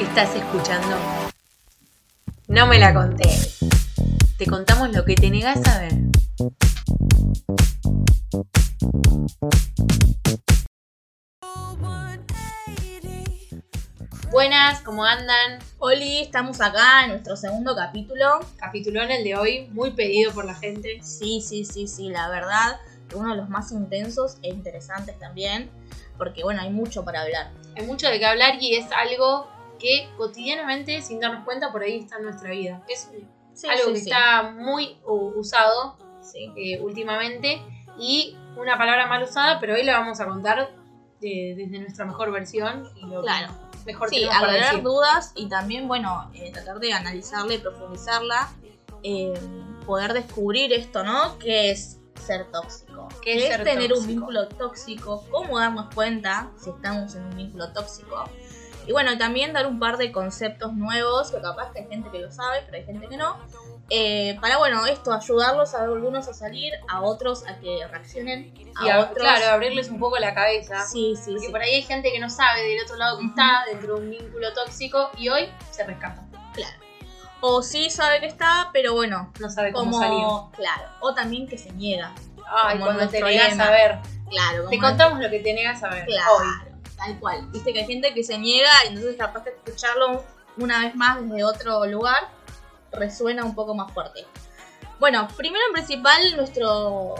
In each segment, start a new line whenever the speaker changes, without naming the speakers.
Estás escuchando. No me la conté. Te contamos lo que te negás a ver. Buenas, ¿cómo andan?
Oli, estamos acá en nuestro segundo capítulo.
Capítulo en el de hoy, muy pedido por la gente.
Sí, sí, sí, sí, la verdad, uno de los más intensos e interesantes también, porque bueno, hay mucho para hablar.
Hay mucho de qué hablar y es algo que cotidianamente, sin darnos cuenta, por ahí está en nuestra vida. Es
Sí,
algo
sí,
que
sí.
está muy usado eh, últimamente y una palabra mal usada, pero hoy la vamos a contar eh, desde nuestra mejor versión y lo que
Claro.
mejor
Sí, aclarar dudas y también, bueno, eh, tratar de analizarla y profundizarla, eh, poder descubrir esto, ¿no? ¿Qué es ser tóxico?
¿Qué es ser
tener un vínculo tóxico? ¿Cómo darnos cuenta si estamos en un vínculo tóxico? Y bueno, también dar un par de conceptos nuevos, que capaz que hay gente que lo sabe, pero hay gente que no. eh, para, bueno, esto, ayudarlos a algunos a salir, a otros a que reaccionen, a
Y a-
otros...
claro, abrirles un poco la cabeza.
Sí, sí,
Porque
sí.
por ahí hay gente que no sabe del otro lado que está dentro de un vínculo tóxico y hoy se rescata.
Claro. O sí sabe que está, pero bueno,
No sabe cómo salir.
claro o también que se niega
Ay, cuando te negas a ver.
claro
Te contamos lo que te negas a ver
claro
hoy.
Tal cual viste que hay gente que se niega y entonces capaz que escucharlo una vez más desde otro lugar resuena un poco más fuerte bueno primero en principal nuestro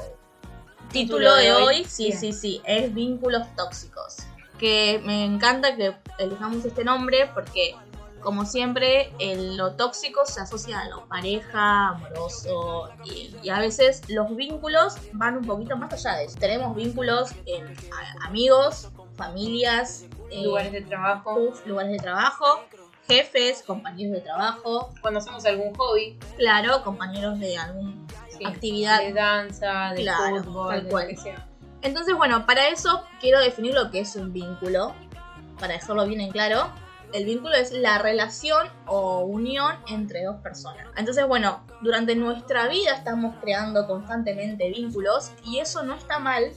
título de hoy, sí
Bien.
sí sí es vínculos tóxicos que me encanta que elijamos este nombre porque como siempre, el- lo tóxico se asocia a lo pareja, amoroso, y, y a veces los vínculos van un poquito más allá de eso. Tenemos vínculos en a- amigos, familias, eh,
Lugares de trabajo.
uf, lugares de trabajo, jefes, compañeros de trabajo,
Cuando hacemos algún hobby.
claro, compañeros de alguna
sí,
actividad.
De danza, de
Claro,
fútbol,
tal
de
cual.
lo que sea.
Entonces, bueno, para eso quiero definir lo que es un vínculo, para dejarlo bien en claro. El vínculo es la relación o unión entre dos personas. Entonces, bueno, durante nuestra vida estamos creando constantemente vínculos y eso no está mal,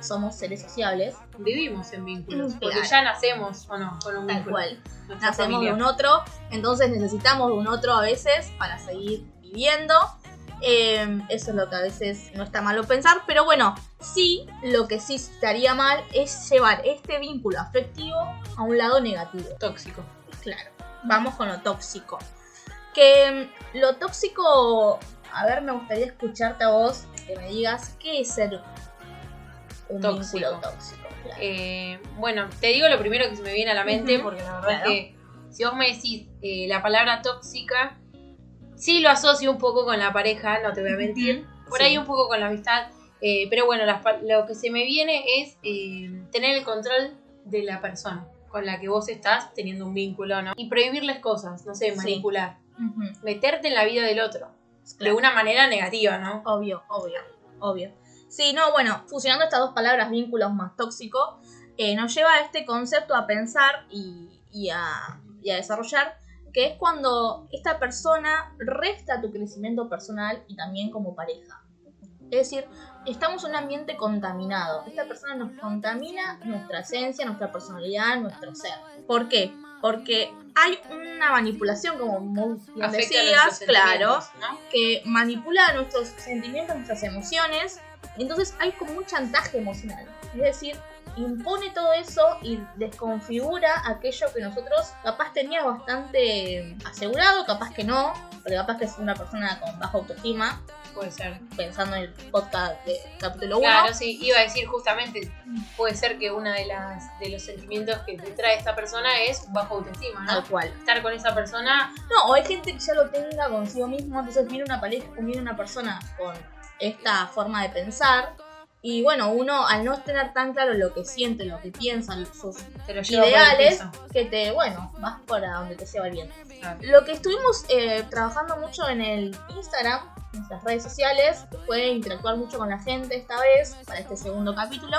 somos seres sociables,
Vivimos en vínculos. Porque ya nacemos o no con un
tal
vínculo.
cual. Nacemos
familia.
de un otro, entonces necesitamos de un otro a veces para seguir viviendo. Eh, eso es lo que a veces no está malo pensar, pero bueno, sí, lo que sí estaría mal es llevar este vínculo afectivo a un lado negativo.
Tóxico.
Claro, vamos con lo tóxico. Que mm, lo tóxico, a ver, me gustaría escucharte a vos que me digas qué es ser un
Tóxico.
vínculo tóxico. Claro.
Eh, bueno, te digo lo primero que se me viene a la mente, porque la verdad
Claro.
es que si vos me decís eh, la palabra tóxica, sí lo asocio un poco con la pareja, no te voy a mentir. Por
Sí.
ahí un poco con la amistad. eh, pero bueno, las lo que se me viene es eh, tener el control de la persona con la que vos estás teniendo un vínculo, ¿no? Y prohibirles cosas, no sé,
Sí.
manipular. Meterte en la vida del otro. De una manera negativa, ¿no?
Obvio, obvio, obvio. Sí, no, bueno, fusionando estas dos palabras, vínculos más tóxico, eh, nos lleva a este concepto a pensar y, y a, y a desarrollar, que es cuando esta persona resta tu crecimiento personal y también como pareja. Es decir, estamos en un ambiente contaminado. Esta persona nos contamina nuestra esencia, nuestra personalidad, nuestro ser. ¿Por qué? Porque hay una manipulación, como muy bien decías, claro, que manipula nuestros sentimientos, nuestras emociones. Entonces hay como un chantaje emocional. Es decir, impone todo eso y desconfigura aquello que nosotros capaz teníamos bastante asegurado, capaz que no, porque capaz que es una persona con baja autoestima,
Puede ser.
pensando en el podcast de capítulo 1.
Claro, sí, iba a decir justamente, puede ser que uno de, las, de los sentimientos que te trae esta persona es un bajo autoestima, ¿no?
Tal cual.
Estar con esa persona,
No, o hay gente que ya lo tenga consigo mismo, entonces viene una pareja, viene una persona con esta forma de pensar. Y bueno, uno al no tener tan claro lo que siente, lo que piensa, sus ideales, que te, bueno, vas para donde te lleva el viento.
Claro.
Lo que estuvimos eh, trabajando mucho en el Instagram, en nuestras redes sociales, fue interactuar mucho con la gente esta vez, para este segundo capítulo,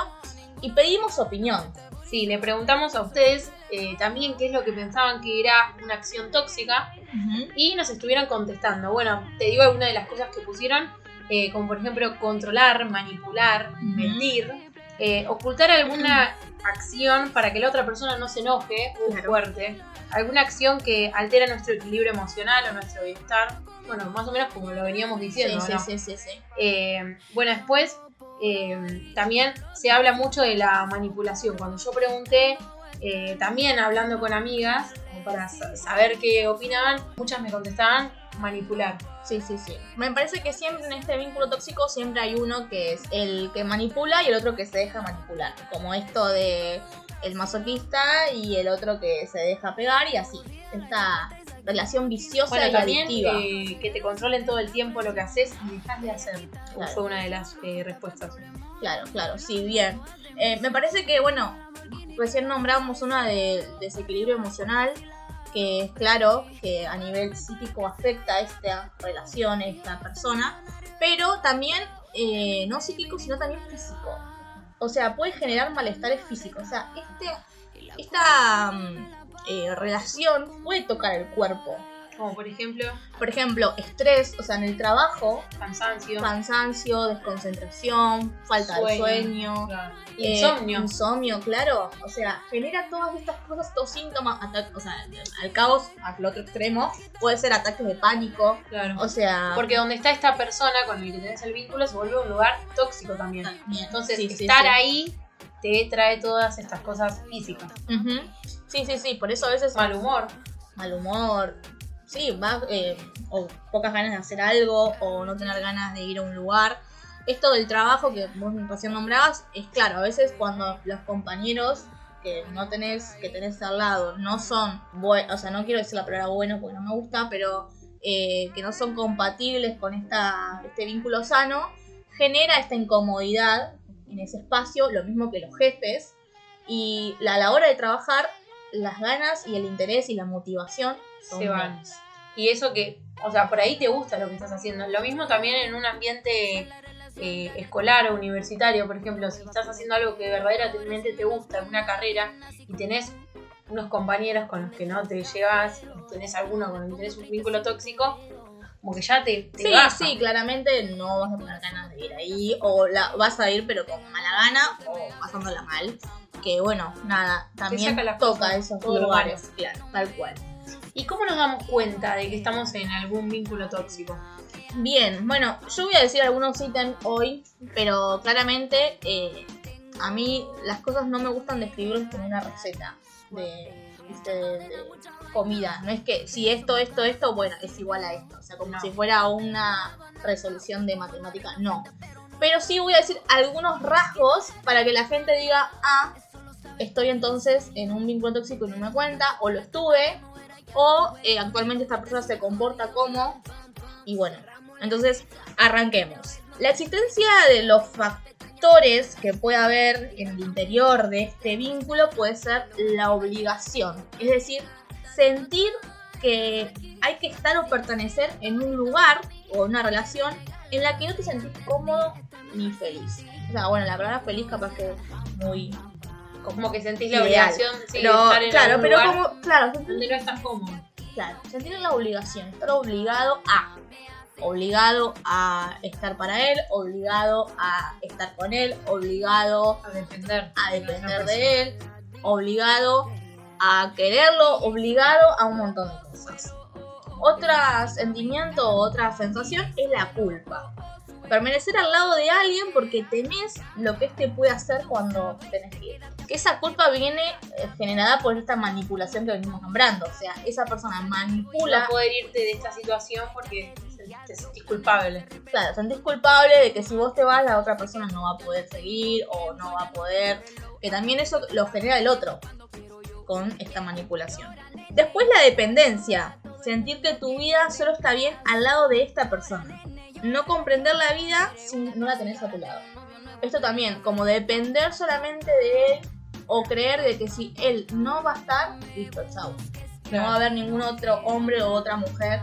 y pedimos opinión.
Sí, le preguntamos a ustedes eh, también qué es lo que pensaban que era una acción tóxica y nos estuvieron contestando. Bueno, te digo algunas de las cosas que pusieron, eh, como por ejemplo controlar, manipular, mentir, Eh, ocultar alguna acción para que la otra persona no se enoje, muy
Claro.
fuerte. Alguna acción que altera nuestro equilibrio emocional o nuestro bienestar. Bueno, más o menos como lo veníamos diciendo,
sí,
¿no?
sí, sí, sí, sí.
Eh, bueno, después también se habla mucho de la manipulación. Cuando yo pregunté, también hablando con amigas, para sa- saber qué opinaban, muchas me contestaban manipular.
Sí, sí, sí. Me parece que siempre en este vínculo tóxico siempre hay uno que es el que manipula y el otro que se deja manipular. Como esto de el masoquista y el otro que se deja pegar y así. Esta relación viciosa
Bueno,
y
también
adictiva.
eh, que te controlen todo el tiempo lo que haces y dejas de hacer.
Claro.
Fue una de las eh, respuestas.
Claro, claro, sí, bien. Eh, me parece que, bueno, recién nombramos una de desequilibrio emocional, que es claro que a nivel psíquico afecta a esta relación, esta persona, pero también eh, no psíquico, sino también físico. O sea, puede generar malestares físicos. O sea, este, esta mm, eh, relación puede tocar el cuerpo.
Como por ejemplo,
Por ejemplo, estrés, o sea, en el trabajo,
cansancio,
cansancio, desconcentración, falta de
Sueño. claro,
eh,
insomnio.
insomnio, claro. O sea, genera todas estas cosas, estos síntomas, o sea, al caos, al otro extremo, puede ser ataques de pánico.
claro.
O sea,
Porque donde está esta persona con la que tenés el vínculo se vuelve un lugar tóxico también.
también.
Entonces,
Sí,
estar
sí.
ahí te trae todas estas cosas físicas.
Sí, sí, sí, por eso a veces
Mal humor.
mal humor, sí, eh, o pocas ganas de hacer algo, o no tener ganas de ir a un lugar. Esto del trabajo que vos recién nombrabas, es claro, a veces cuando los compañeros que no tenés, que tenés al lado, no son o sea, no quiero decir la palabra bueno porque no me gusta, pero eh, que no son compatibles con esta, este vínculo sano, genera esta incomodidad en ese espacio, lo mismo que los jefes, y a la hora de trabajar, las ganas y el interés y la motivación
Se van. Y eso que, o sea, por ahí te gusta lo que estás haciendo. Lo mismo también en un ambiente eh, escolar o universitario, por ejemplo, si estás haciendo algo que verdaderamente te gusta, una carrera, y tenés unos compañeros con los que no te llevas, tenés alguno con el que tenés un vínculo tóxico, como que ya te, te
Sí,
baja.
sí, claramente no vas a tener ganas de ir ahí, o la, vas a ir pero con mala gana, o pasándola mal. Que bueno, nada, también toca
cosas,
esos lugares, claro, tal cual.
¿Y cómo nos damos cuenta de que estamos en algún vínculo tóxico?
Bien, bueno, yo voy a decir algunos ítems hoy, pero claramente eh, a mí las cosas no me gustan describirlos como una receta de, ¿viste? de- de comida. No es que si esto, esto, esto, bueno, es igual a esto. O sea, como
No.
si fuera una resolución de matemática. No. Pero sí voy a decir algunos rasgos para que la gente diga, ah, estoy entonces en un vínculo tóxico y no me cuenta, o lo estuve, o eh, actualmente esta persona se comporta como, y bueno, entonces arranquemos. La existencia de los factores que puede haber en el interior de este vínculo puede ser la obligación, es decir, sentir que hay que estar o pertenecer en un lugar o una relación en la que no te sentís cómodo ni feliz. O sea, bueno, la palabra feliz capaz que muy
Como que sentís la
Ideal.
obligación sí, de estar en
claro, pero
lugar
como, claro,
donde no estás cómodo.
claro, sentir la obligación, estar obligado a, obligado a estar para él, obligado a estar con él, obligado
A defender.
a depender de él, obligado a quererlo, obligado a un montón de cosas. Otro sentimiento otra sensación es la culpa. Permanecer al lado de alguien porque temes lo que este puede hacer cuando tenés que ir. Que esa culpa viene eh, generada por esta manipulación que venimos nombrando. O sea, esa persona manipula
No poder irte de esta situación porque te sentís culpable.
claro, sentís culpable de que si vos te vas, la otra persona no va a poder seguir o no va a poder. Que también eso lo genera el otro con esta manipulación. Después la dependencia. Sentir que tu vida solo está bien al lado de esta persona. No comprender la vida si no la tenés a tu lado. Esto también, como depender solamente de él o creer de que si él no va a estar, listo, chao. No va a haber ningún otro hombre o otra mujer.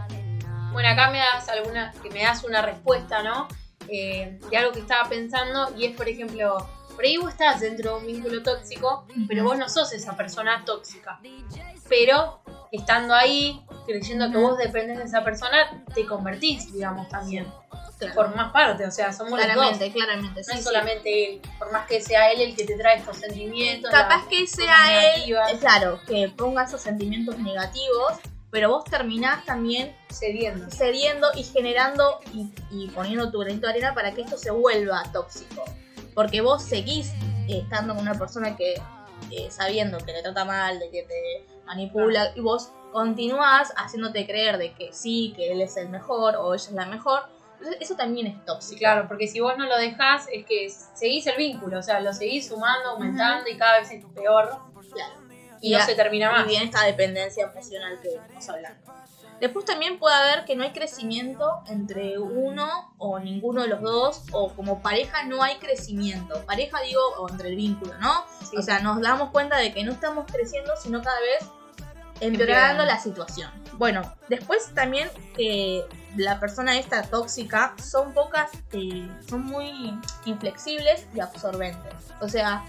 Bueno, acá me das alguna, que me das una respuesta, ¿no? Eh, de algo que estaba pensando y es, por ejemplo, por ahí vos estás dentro de un vínculo tóxico, pero vos no sos esa persona tóxica. Pero estando ahí, creyendo que vos dependés de esa persona, te convertís, digamos, también.
Claro.
formás parte, o sea, somos los dos.
claramente, claramente.
No
sí,
es
sí.
solamente él, por más que sea él el que te trae estos sentimientos.
Capaz que sea él,
negativas,
eh, claro, que ponga esos sentimientos negativos, pero vos terminás también
cediendo.
cediendo y generando y, y poniendo tu granito de arena para que esto se vuelva tóxico. Porque vos seguís eh, estando con una persona que, eh, sabiendo que te trata mal, de que te manipula, y vos continuás haciéndote creer de que sí, que él es el mejor o ella es la mejor. Entonces, eso también es tóxico.
Claro, porque si vos no lo dejás, es que seguís el vínculo, o sea, lo seguís sumando, aumentando y cada vez es peor
Claro.
y, no
a-
se termina
Y
más.
bien esta dependencia emocional que estamos hablando. Después también puede haber que no hay crecimiento entre uno o ninguno de los dos, o como pareja no hay crecimiento. Pareja digo, o entre el vínculo, ¿no?
Sí.
O sea, nos damos cuenta de que no estamos creciendo, sino cada vez empeorando la situación. Bueno, después también que la persona esta tóxica son pocas, eh, son muy inflexibles y absorbentes. O sea,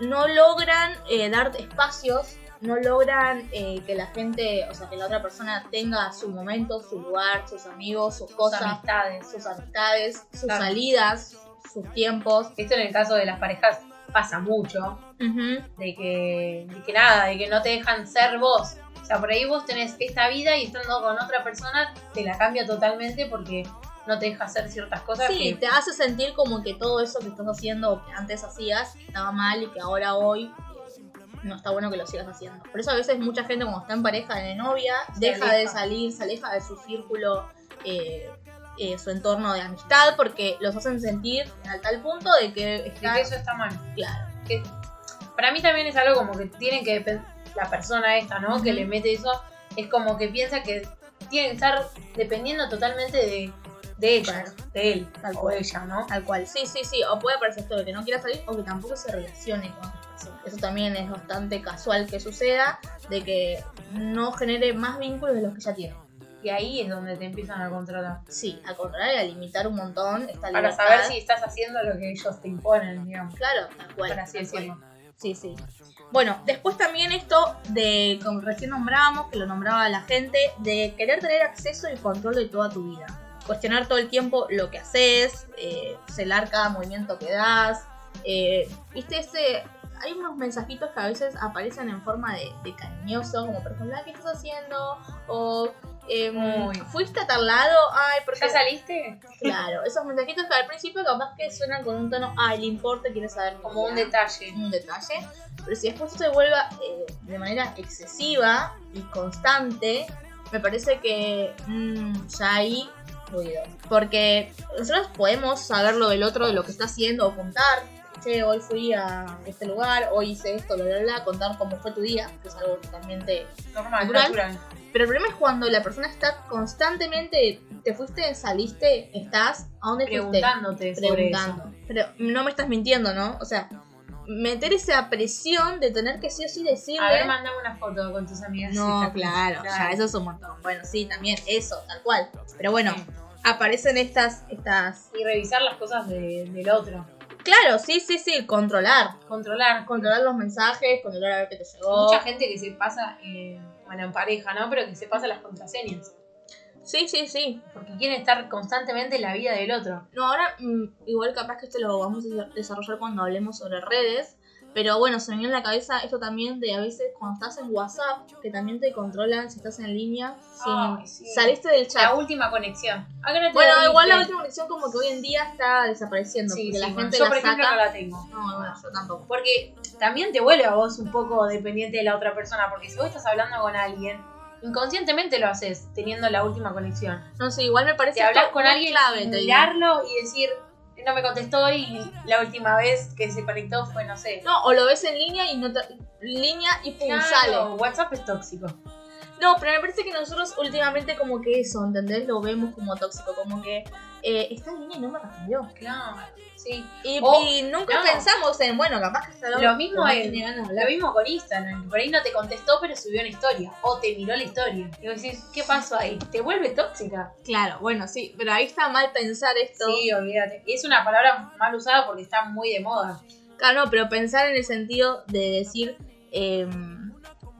no logran eh, dar espacios, no logran eh, que la gente, o sea, que la otra persona tenga su momento, su lugar, sus amigos, sus
Sus
cosas,
amistades.
sus amistades, sus
Claro.
salidas, sus tiempos.
Esto en el caso de las parejas pasa mucho, de que, de que nada, de que no te dejan ser vos. O sea, por ahí vos tenés esta vida y estando con otra persona te la cambia totalmente porque no te deja hacer ciertas cosas
Sí,
que
te hace sentir como que todo eso que estás haciendo o que antes hacías estaba mal y que ahora hoy no está bueno que lo sigas haciendo. Por eso a veces mucha gente cuando está en pareja de novia
Se
deja de salir, se aleja de su círculo, eh, eh, su entorno de amistad porque los hacen sentir a tal punto de que
de que eso está mal.
Claro,
que para mí también es algo como que tienen que la persona esta, ¿no? Que le mete eso, es como que piensa que tiene que estar dependiendo totalmente de, de ella,
Claro.
de él
Tal
o
cual.
ella, ¿no?
tal cual. Sí, sí, sí. O puede parecer esto de que no quiera salir o que tampoco se relacione con. Eso también es bastante casual que suceda, de que no genere más vínculos de los que ya tiene.
Y ahí es donde te empiezan a controlar.
Sí, a controlar y a limitar un montón esta
Para
libertad.
saber si estás haciendo lo que ellos te imponen, digamos.
Claro, tal cual.
Por así decirlo.
Sí, sí. Bueno, después también esto de, como recién nombrábamos, que lo nombraba la gente, de querer tener acceso y control de toda tu vida. Cuestionar todo el tiempo lo que haces, eh, celar cada movimiento que das. eh, Viste, ese, hay unos mensajitos que a veces aparecen en forma de, de cariñoso, como por ejemplo, "Ah, ¿qué estás haciendo? O
Uy.
¿fuiste a tal lado? Ay, ¿por qué
¿Ya saliste?
Claro, esos mensajitos que al principio capaz que suenan con un tono, ay, le importa, quiere saber
Como un
vida",
detalle.
un detalle, pero si después se vuelva eh, de manera excesiva y constante, me parece que mm, ya ruido. Porque nosotros podemos saber lo del otro, de lo que está haciendo, o contar, che, hoy fui a este lugar, hoy hice esto, bla, bla, bla, contar cómo fue tu día, que es algo totalmente
Normal,
Natural.
natural.
pero el problema es cuando la persona está constantemente, te fuiste, saliste, estás, ¿a dónde fuiste?
Preguntándote sobre
Preguntando. Pero no me estás mintiendo, ¿no? O sea, meter esa presión de tener que sí o sí
eso.
decirle.
A ver, mandame una foto con tus amigas.
no, claro, ya, eso es un montón. Bueno, sí, también, eso, tal cual. Pero bueno,
Sí.
aparecen estas, estas.
Y revisar las cosas de- del otro.
Claro, sí, sí, sí, controlar.
Controlar.
Controlar los mensajes, controlar a ver qué te llegó.
Mucha gente que se pasa, eh, bueno, en pareja, ¿no? Pero que se pasa las contraseñas.
Sí, sí, sí.
Porque quieren estar constantemente en la vida del otro.
No, ahora mm, igual capaz que esto lo vamos a desarrollar cuando hablemos sobre redes. Pero bueno, se me viene en la cabeza esto también de a veces cuando estás en WhatsApp, que también te controlan si estás en línea, si
Ay, sí.
saliste del chat.
La última conexión. ¿A qué hora te
Bueno, igual la última conexión como que hoy en día está desapareciendo,
Sí,
porque
sí,
la gente
yo,
la
por ejemplo,
saca.
no la tengo.
No, bueno, yo tampoco.
Porque también te vuelve a vos un poco dependiente de la otra persona. Porque si vos estás hablando con alguien, inconscientemente lo haces teniendo la última conexión.
No sé, igual me parece
hablas
esto
con alguien,
clave,
mirarlo y decir, no me contestó y la última vez que se conectó fue, no sé.
No, o lo ves en línea y no te... línea y pum,
Claro,
sale.
WhatsApp es tóxico.
No, pero me parece que nosotros últimamente como que eso, ¿entendés? Lo vemos como tóxico, como que eh, línea y no me respondió.
Claro, sí.
Y, nunca
no.
pensamos en, bueno, capaz que está
Lo mismo
no
es- Lo mismo con Instagram, por ahí no te contestó, pero subió una historia. O te miró la historia. Y vos decís, ¿qué pasó ahí? ¿Te vuelve tóxica?
Claro, bueno, sí, pero ahí está mal pensar esto.
Sí, olvídate. Y es una palabra mal usada porque está muy de moda.
Claro, no, pero pensar en el sentido de decir, eh,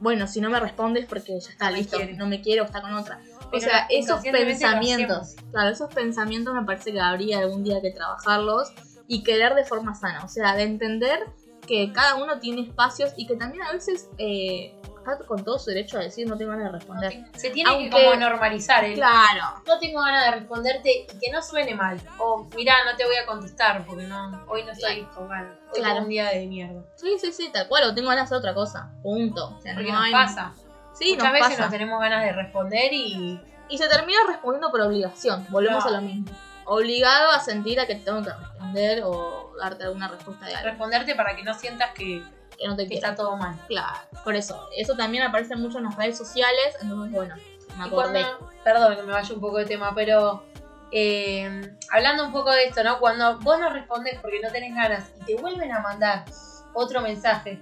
bueno, si no me respondes porque ya está
No
listo,
quiere.
no me quiero, está con otra. O sea, esos pensamientos, claro, esos pensamientos me parece que habría algún día que trabajarlos y querer de forma sana. O sea, de entender que cada uno tiene espacios y que también a veces eh, está con todo su derecho a decir no tengo ganas de responder.
Se tiene
Aunque-
que como normalizar el
Claro,
no tengo ganas de responderte y que no suene mal. O mirá, no te voy a contestar porque no, hoy no estoy con ganas. Hoy
Claro.
un día de mierda.
sí, sí, sí, tal cual, o tengo ganas de hacer otra cosa. Punto. O sea,
Porque
no
nos
hay-
pasa.
Sí,
Muchas
nos
veces
pasa.
no tenemos ganas de responder y
Y se termina respondiendo por obligación. Volvemos
Claro.
a lo mismo. Obligado a sentir a que te tengo que responder o darte alguna respuesta de algo
responderte para que no sientas que,
que no te
que está todo mal.
Claro, por eso. Eso también aparece mucho en las redes sociales. Entonces, bueno, me acordé.
cuando- perdón que me vaya un poco de tema, pero eh, hablando un poco de esto, ¿no? Cuando vos no respondes porque no tenés ganas y te vuelven a mandar otro mensaje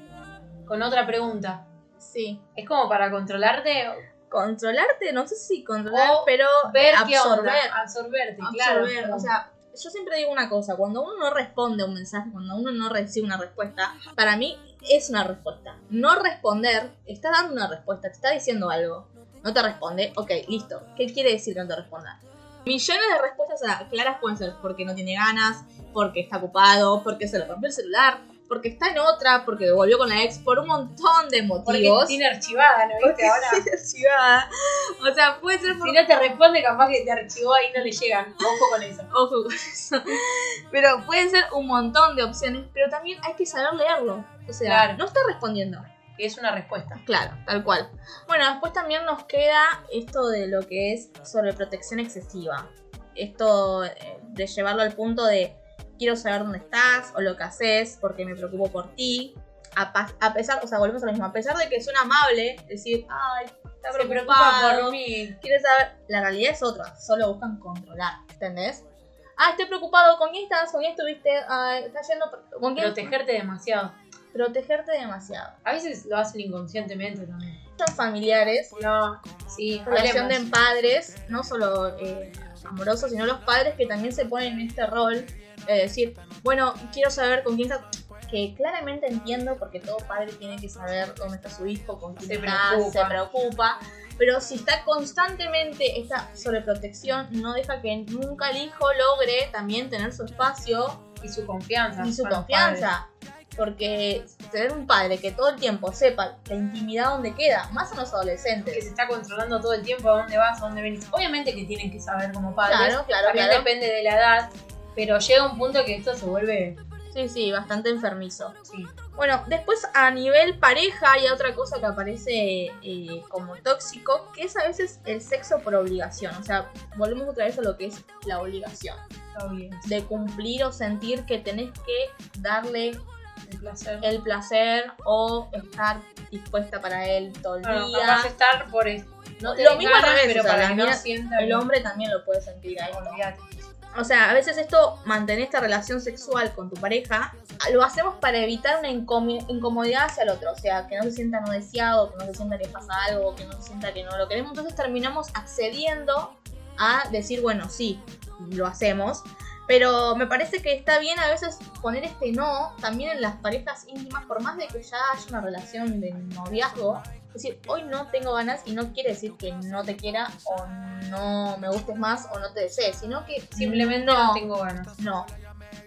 con otra pregunta,
Sí.
es como para controlarte,
Controlarte, no sé si controlar,
O
pero
ver qué
absorber.
absorberte, claro.
absorber. O sea, yo siempre digo una cosa, cuando uno no responde a un mensaje, cuando uno no recibe una respuesta, para mí es una respuesta. No responder, está dando una respuesta, te está diciendo algo. No te responde, ok, listo. ¿Qué quiere decir que no te responda? Millones de respuestas a- claras pueden ser porque no tiene ganas, porque está ocupado, porque se le rompió el celular, porque está en otra, porque volvió con la ex, por un montón de
porque
motivos.
tiene archivada, ¿no viste? Ahora,
archivada. O sea, puede ser por
si no te responde, capaz que te archivó ahí no le llegan. Ojo con eso.
Ojo con eso. Pero pueden ser un montón de opciones, pero también hay que saber leerlo. O sea,
Claro.
no está respondiendo.
Que es una respuesta.
Claro, tal cual. Bueno, después también nos queda esto de lo que es sobreprotección excesiva. Esto eh, de llevarlo al punto de quiero saber dónde estás o lo que haces porque me preocupo por ti. A, pesar, o sea, volvemos a lo mismo, a pesar de que suena amable, decir, ay, está
Se preocupa
preocupado,
por mí.
quiere saber, la realidad es otra, solo buscan controlar, ¿entendés? Ah, estoy preocupado, ¿con quién estás? ¿Con quién estuviste? Ah, ¿Estás yendo? ¿Con quién?
Protegerte demasiado.
Protegerte demasiado.
A veces lo hacen inconscientemente también.
Son familiares,
No, sí,
relación de padres, no solo eh, amorosos, sino los padres que también se ponen en este rol de decir, bueno, quiero saber con quién estás. Que claramente entiendo porque todo padre tiene que saber dónde está su hijo, con quién
Se
está,
preocupa.
se preocupa. Pero si está constantemente esta sobreprotección, no deja que nunca el hijo logre también tener su espacio
Y su confianza.
y su confianza. Porque tener un padre que todo el tiempo sepa la intimidad donde queda, más a los
Que
adolescentes.
se está controlando todo el tiempo a dónde vas, a dónde venís. Obviamente que tienen que saber como padres.
Claro, claro,
También
claro.
depende de la edad. Pero llega un punto que esto se vuelve.
Sí, sí, bastante enfermizo.
Sí.
Bueno, después a nivel pareja hay otra cosa que aparece eh, como tóxico, que es a veces el sexo por obligación. O sea, volvemos otra vez a lo que es la obligación.
Está bien.
De cumplir o sentir que tenés que darle
Placer.
el placer o estar dispuesta para él todo el
Bueno,
día.
estar por. No
Lo mismo al
ganas,
revés,
pero
o sea,
para que no sienta
El hombre también lo puede sentir. O sea, a veces esto, mantener esta relación sexual con tu pareja, lo hacemos para evitar una incomodidad hacia el otro. O sea, que no se sienta no deseado, que no se sienta que pasa algo, que no se sienta que no lo queremos. Entonces terminamos accediendo a decir, bueno, sí, lo hacemos. Pero me parece que está bien a veces poner este no también en las parejas íntimas, por más de que ya haya una relación de noviazgo. Es decir, hoy no tengo ganas y no quiere decir que no te quiera o no me gustes más o no te desees, sino que
Simplemente no, tengo ganas.
no,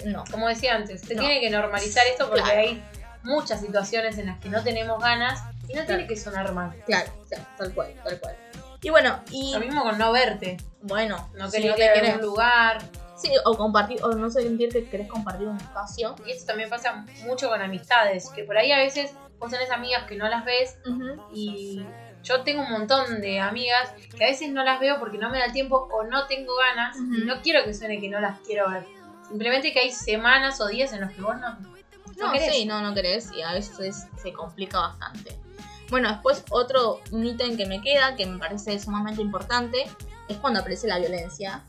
no.
Como decía antes, se
No.
tiene que normalizar esto porque
Claro.
hay muchas situaciones en las que no tenemos ganas y no tiene que sonar mal.
Claro, o sea, tal cual, tal cual. Y bueno, y
Lo mismo con no verte,
bueno,
no
si
querer
no
ir a
querés-
algún lugar.
Sí, o compartir, o no sentir que querés compartir un espacio.
Y eso también pasa mucho con amistades, que por ahí a veces vos tenés amigas que no las ves y yo tengo un montón de amigas que a veces no las veo porque no me da tiempo o no tengo ganas y no quiero que suene que no las quiero ver. Simplemente que hay semanas o días en los que vos no, no
No,
querés.
sí, no, no querés y a veces se complica bastante. Bueno, después otro ítem que me queda, que me parece sumamente importante, es cuando aparece la violencia.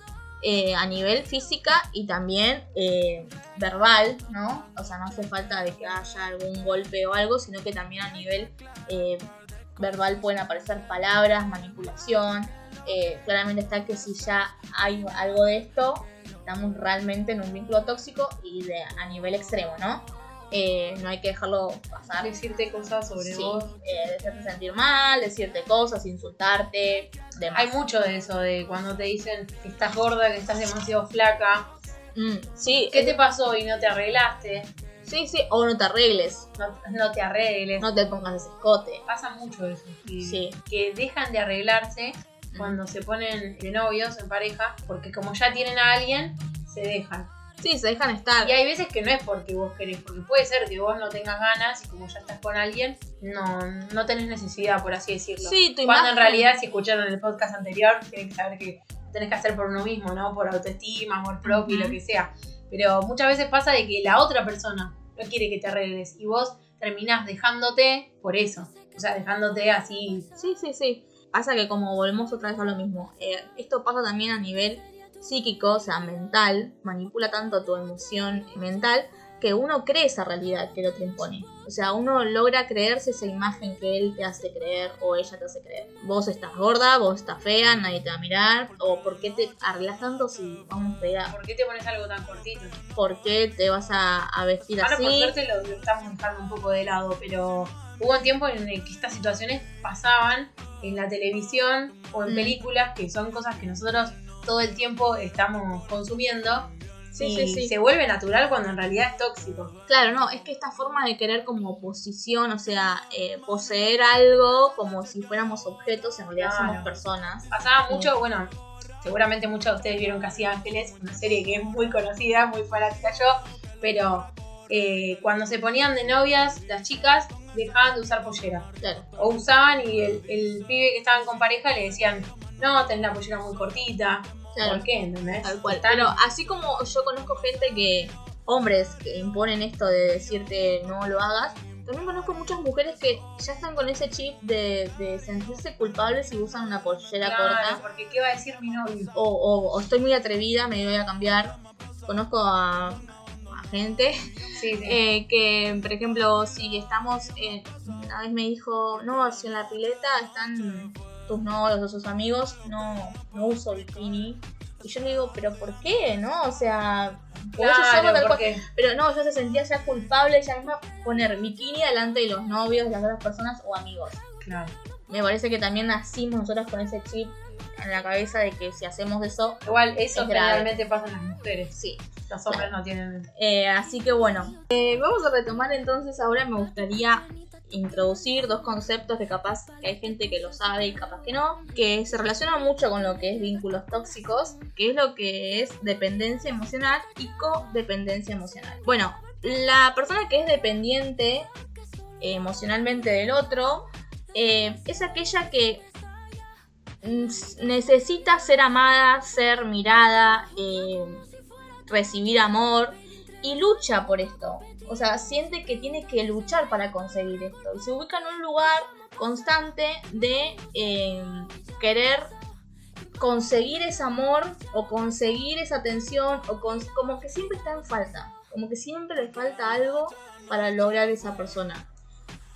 Eh, a nivel física y también eh, verbal, ¿no? O sea, no hace falta de que haya algún golpe o algo, sino que también a nivel eh, verbal pueden aparecer palabras, manipulación. Eh, claramente está que si ya hay algo de esto, estamos realmente en un vínculo tóxico y de, a nivel extremo, ¿no? Eh, no hay que dejarlo pasar.
Decirte cosas sobre
Sí,
vos.
eh, hacerte sentir mal, decirte cosas, insultarte, demás.
Hay mucho de eso, de cuando te dicen que estás gorda, que estás demasiado flaca.
Mm, sí,
¿Qué te pasó y no te arreglaste?
sí, sí, o no te arregles,
No, no te arregles.
no te pongas ese escote.
Pasa mucho eso. y
Sí.
Que dejan de arreglarse cuando se ponen de novios, en pareja, porque como ya tienen a alguien, se dejan.
Sí, se dejan estar.
Y hay veces que no es porque vos querés, porque puede ser que vos no tengas ganas y como ya estás con alguien, no, no tenés necesidad, por así decirlo.
Sí, tu
Cuando
imagen-
en realidad, si escucharon el podcast anterior, tienen que saber que tenés que hacer por uno mismo, ¿no? Por autoestima, amor propio y lo que sea. Pero muchas veces pasa de que la otra persona no quiere que te arregles y vos terminás dejándote por eso. O sea, dejándote así.
Sí, sí, sí. Pasa que como volvemos otra vez a lo mismo, eh, esto pasa también a nivel psíquico, o sea, mental, manipula tanto tu emoción mental que uno cree esa realidad que el otro impone. O sea, uno logra creerse esa imagen que él te hace creer o ella te hace creer. Vos estás gorda, vos estás fea, nadie te va a mirar, o ¿por qué te arreglas tanto si vamos fea?
¿Por qué te pones algo tan cortito?
¿Por qué te vas a, a vestir
Ahora, por
así?
suerte, lo, lo estamos dejando un poco de lado, pero hubo un tiempo en el que estas situaciones pasaban en la televisión o en
Mm.
películas, que son cosas que nosotros todo el tiempo estamos consumiendo.
Sí,
y
sí, sí.
se vuelve natural cuando en realidad es tóxico.
Claro, no, es que esta forma de querer como posición, o sea, eh, poseer algo como si fuéramos objetos, en realidad
Claro.
somos personas.
Pasaba mucho, bueno, seguramente muchos de ustedes vieron Casi Ángeles, una serie que es muy conocida, muy fanática yo, pero eh, cuando se ponían de novias, las chicas dejaban de usar pollera.
Claro,
o usaban y el, el pibe que estaban con pareja le decían, no, tenés la pollera muy cortita.
claro,
¿Por qué? ¿Entendés?
tal cual. Pero así como yo conozco gente que, hombres que imponen esto de decirte no lo hagas, también conozco muchas mujeres que ya están con ese chip de, de sentirse culpables si usan una pollera
Claro,
corta.
porque ¿qué va a decir mi novio?
O, o- o estoy muy atrevida, me voy a cambiar. Conozco a, a gente
Sí, sí.
Eh, que, por ejemplo, si estamos, eh, una vez me dijo, no, si en la pileta están tus novios o sus amigos, no, no uso bikini. Y yo le digo, pero ¿por qué? ¿No? O sea,
Claro,
somos tal cual. Pero no, yo se sentía ya culpable ella misma poner bikini delante de los novios, de las otras personas o amigos.
claro.
Me parece que también nacimos nosotras con ese chip en la cabeza de que si hacemos eso,
Igual eso
Es grave.
generalmente pasa en las mujeres.
sí,
Los hombres no tienen.
Eh, así que bueno, Eh, vamos a retomar entonces. Ahora me gustaría introducir dos conceptos que capaz que hay gente que lo sabe y capaz que no, que se relacionan mucho con lo que es vínculos tóxicos, que es lo que es dependencia emocional y codependencia emocional. Bueno, la persona que es dependiente emocionalmente del otro eh, es aquella que necesita ser amada, ser mirada, eh, recibir amor y lucha por esto. O sea, siente que tiene que luchar para conseguir esto. Y se ubica en un lugar constante de eh, querer conseguir ese amor o conseguir esa atención o con- como que siempre está en falta. Como que siempre le falta algo para lograr esa persona.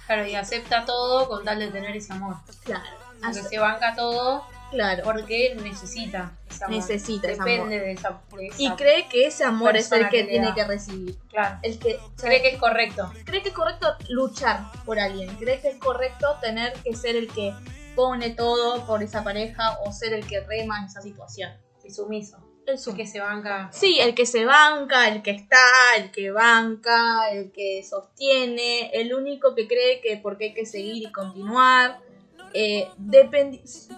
Claro, y acepta todo con tal de tener ese amor.
Claro. Hace-
se banca todo
claro.
porque necesita ese amor.
Necesita ese
Depende
amor.
de esa, de esa-
Y cree que ese amor es el que, tiene que recibir.
Claro.
El que
Cree que es correcto.
cree que es correcto luchar por alguien, cree que es correcto tener que ser el que pone todo por esa pareja o ser el que rema en esa situación.
Y sumiso.
El
Es que se banca.
Sí, el que se banca, el que está, el que banca, el que sostiene, el único que cree que porque hay que seguir y continuar. Eh,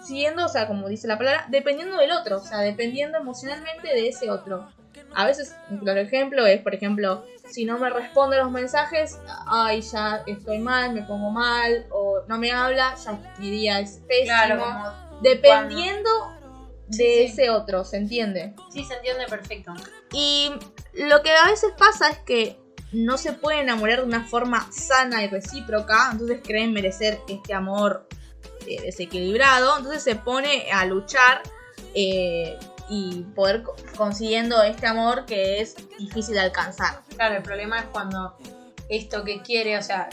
siguiendo, o sea, como dice la palabra, dependiendo del otro, o sea, dependiendo emocionalmente de ese otro. A veces, claro ejemplo es, por ejemplo, si no me responde los mensajes, ay, ya estoy mal, me pongo mal, o no me habla, ya mi día es pésimo.
Claro,
dependiendo de
Sí, sí.
ese otro, ¿se entiende?
Sí, se entiende perfecto.
Y lo que a veces pasa es que no se puede enamorar de una forma sana y recíproca, entonces creen merecer este amor eh, desequilibrado, entonces se pone a luchar eh, y poder co- consiguiendo este amor que es difícil de alcanzar.
Claro, el problema es cuando esto que quiere, o sea,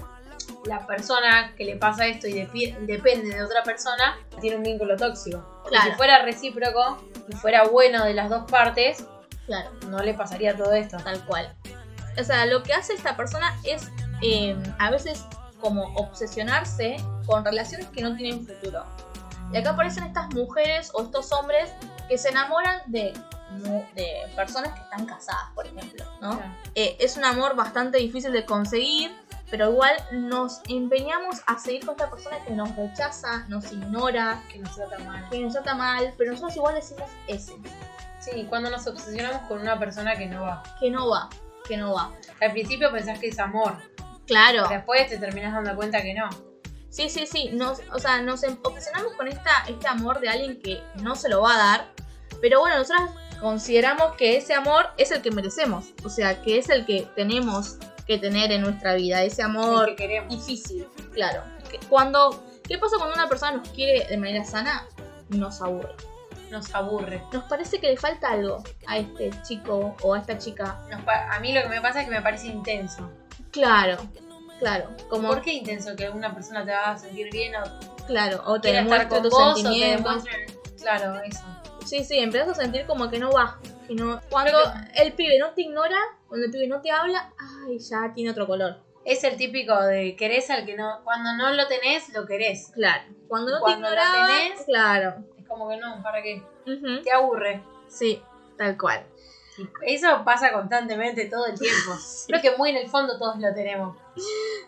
la persona que le pasa esto y depende de otra persona, tiene un vínculo tóxico.
Claro.
si fuera recíproco y fuera bueno de las dos partes,
Claro,
no le pasaría todo esto.
tal cual. o sea, lo que hace esta persona es eh, a veces como obsesionarse con relaciones que no tienen futuro. Y acá aparecen estas mujeres o estos hombres que se enamoran de, de personas que están casadas, por ejemplo, ¿no?
Claro.
Eh, es un amor bastante difícil de conseguir, pero igual nos empeñamos a seguir con esta persona que nos rechaza, nos ignora,
Que nos trata mal.
que nos trata mal, pero nosotros igual decimos ese,
Sí, cuando nos obsesionamos con una persona que no va.
que no va, que no va.
Al principio pensás que es amor,
Claro.
después te terminás dando cuenta que no.
Sí, sí, sí. Nos, o sea, nos em- obsesionamos con esta, este amor de alguien que no se lo va a dar. Pero bueno, nosotras consideramos que ese amor es el que merecemos. O sea, que es el que tenemos que tener en nuestra vida. Ese
El
amor
que queremos.
difícil, claro. Cuando, ¿Qué pasa cuando una persona nos quiere de manera sana? Nos aburre.
Nos aburre.
Nos parece que le falta algo a este chico o a esta chica.
Nos a mí lo que me pasa es que me parece intenso.
Claro, claro. Como,
¿Por qué intenso que una persona te haga sentir bien o
claro, o te demuestre tus
vos o te
sentimientos.
Claro, eso.
Sí, sí, empiezas a sentir como que no va. Que no... Cuando el pibe no te ignora, cuando el pibe no te habla, ay, ya tiene otro color.
Es el típico de querés al que no... Cuando no lo tenés, lo querés.
Claro. Cuando no
Cuando
te
lo
ignoraba,
tenés-
claro.
Es como que no, ¿para qué? Te aburre.
Sí, tal cual.
Eso pasa constantemente todo el tiempo. Creo que muy en el fondo todos lo tenemos.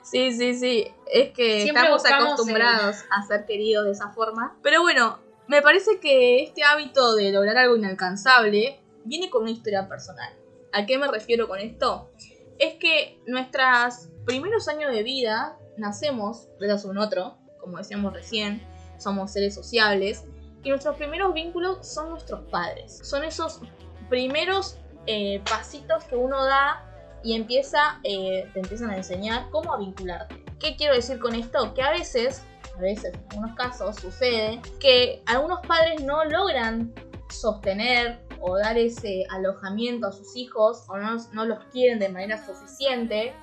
Sí, sí, sí. Es que
Siempre
estamos
buscamos
acostumbrados a ser queridos de esa forma. Pero bueno, me parece que este hábito de lograr algo inalcanzable viene con una historia personal. ¿A qué me refiero con esto? Es que nuestros primeros años de vida nacemos, de un otro, como decíamos recién, somos seres sociables, y nuestros primeros vínculos son nuestros padres. Son esos primeros eh, pasitos que uno da y empieza, eh, te empiezan a enseñar cómo a vincularte. ¿Qué quiero decir con esto? Que a veces, a veces, en algunos casos, sucede que algunos padres no logran sostener o dar ese alojamiento a sus hijos o no, no los quieren de manera suficiente,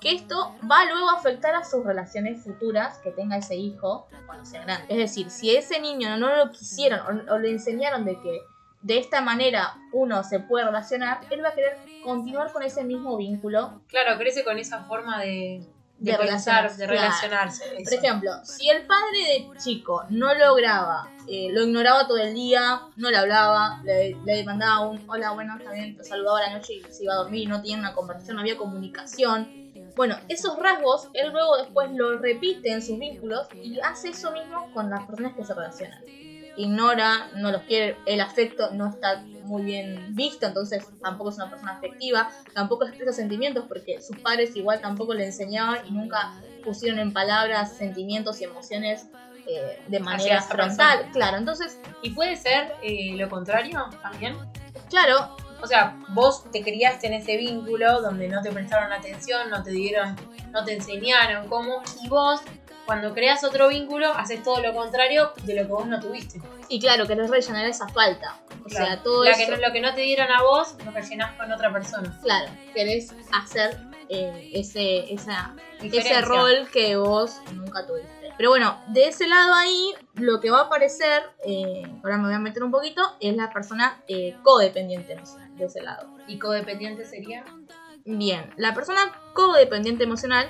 que esto va luego a afectar a sus relaciones futuras que tenga ese hijo cuando sea grande. Es decir, si ese niño no lo quisieron o, le enseñaron de que de esta manera uno se puede relacionar, él va a querer continuar con ese mismo vínculo.
Claro, crece con esa forma de, de,
De
pensar,
relacionarse,
de
claro.
relacionarse.
Por ejemplo, si el padre de chico no lograba, eh, lo ignoraba todo el día, no le hablaba, le, le mandaba un hola, bueno, está bien, te saludaba a la noche y se iba a dormir, no tenía una conversación, no había comunicación. Bueno, esos rasgos él luego después lo repite en sus vínculos y hace eso mismo con las personas que se relacionan. Ignora, no los quiere, el afecto no está muy bien visto, entonces tampoco es una persona afectiva, tampoco expresa sentimientos porque sus padres igual tampoco le enseñaban y nunca pusieron en palabras sentimientos y emociones eh, de manera frontal.
persona.
Claro, entonces,
Y puede ser eh, lo contrario también.
claro,
O sea, vos te criaste en ese vínculo donde no te prestaron atención, no te dieron, no te enseñaron cómo, y vos, cuando creas otro vínculo, haces todo lo contrario de lo que vos no tuviste.
y claro, querés rellenar esa falta. O sea, todo
La
eso.
que no- lo que no te dieron a vos, lo rellenás con otra persona.
Claro, querés hacer eh, ese, esa, ese rol que vos nunca tuviste. Pero bueno, de ese lado ahí, lo que va a aparecer, eh, ahora me voy a meter un poquito, es la persona eh, codependiente emocional, de ese lado.
Y codependiente sería.
Bien, la persona codependiente emocional,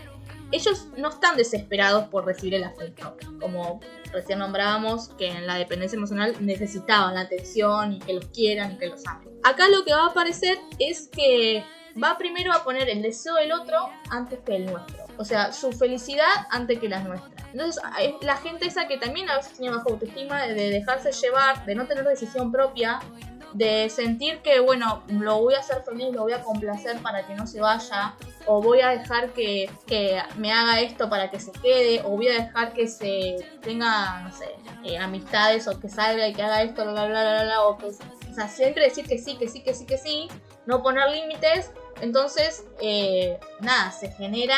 ellos no están desesperados por recibir el afecto. Como recién nombrábamos, que en la dependencia emocional necesitaban la atención y que los quieran y que los amen. Acá lo que va a aparecer es que va primero a poner el deseo del otro antes que el nuestro. O sea, su felicidad antes que la nuestra. Entonces, es la gente esa que también a veces tiene baja autoestima de dejarse llevar, de no tener decisión propia, de sentir que, bueno, lo voy a hacer feliz, lo voy a complacer para que no se vaya, o voy a dejar que, que me haga esto para que se quede, o voy a dejar que se tenga, no sé, eh, amistades, o que salga y que haga esto, bla, bla, bla, bla, o que, o sea, siempre decir que sí, que sí, que sí, que sí, no poner límites, entonces, eh, nada, se genera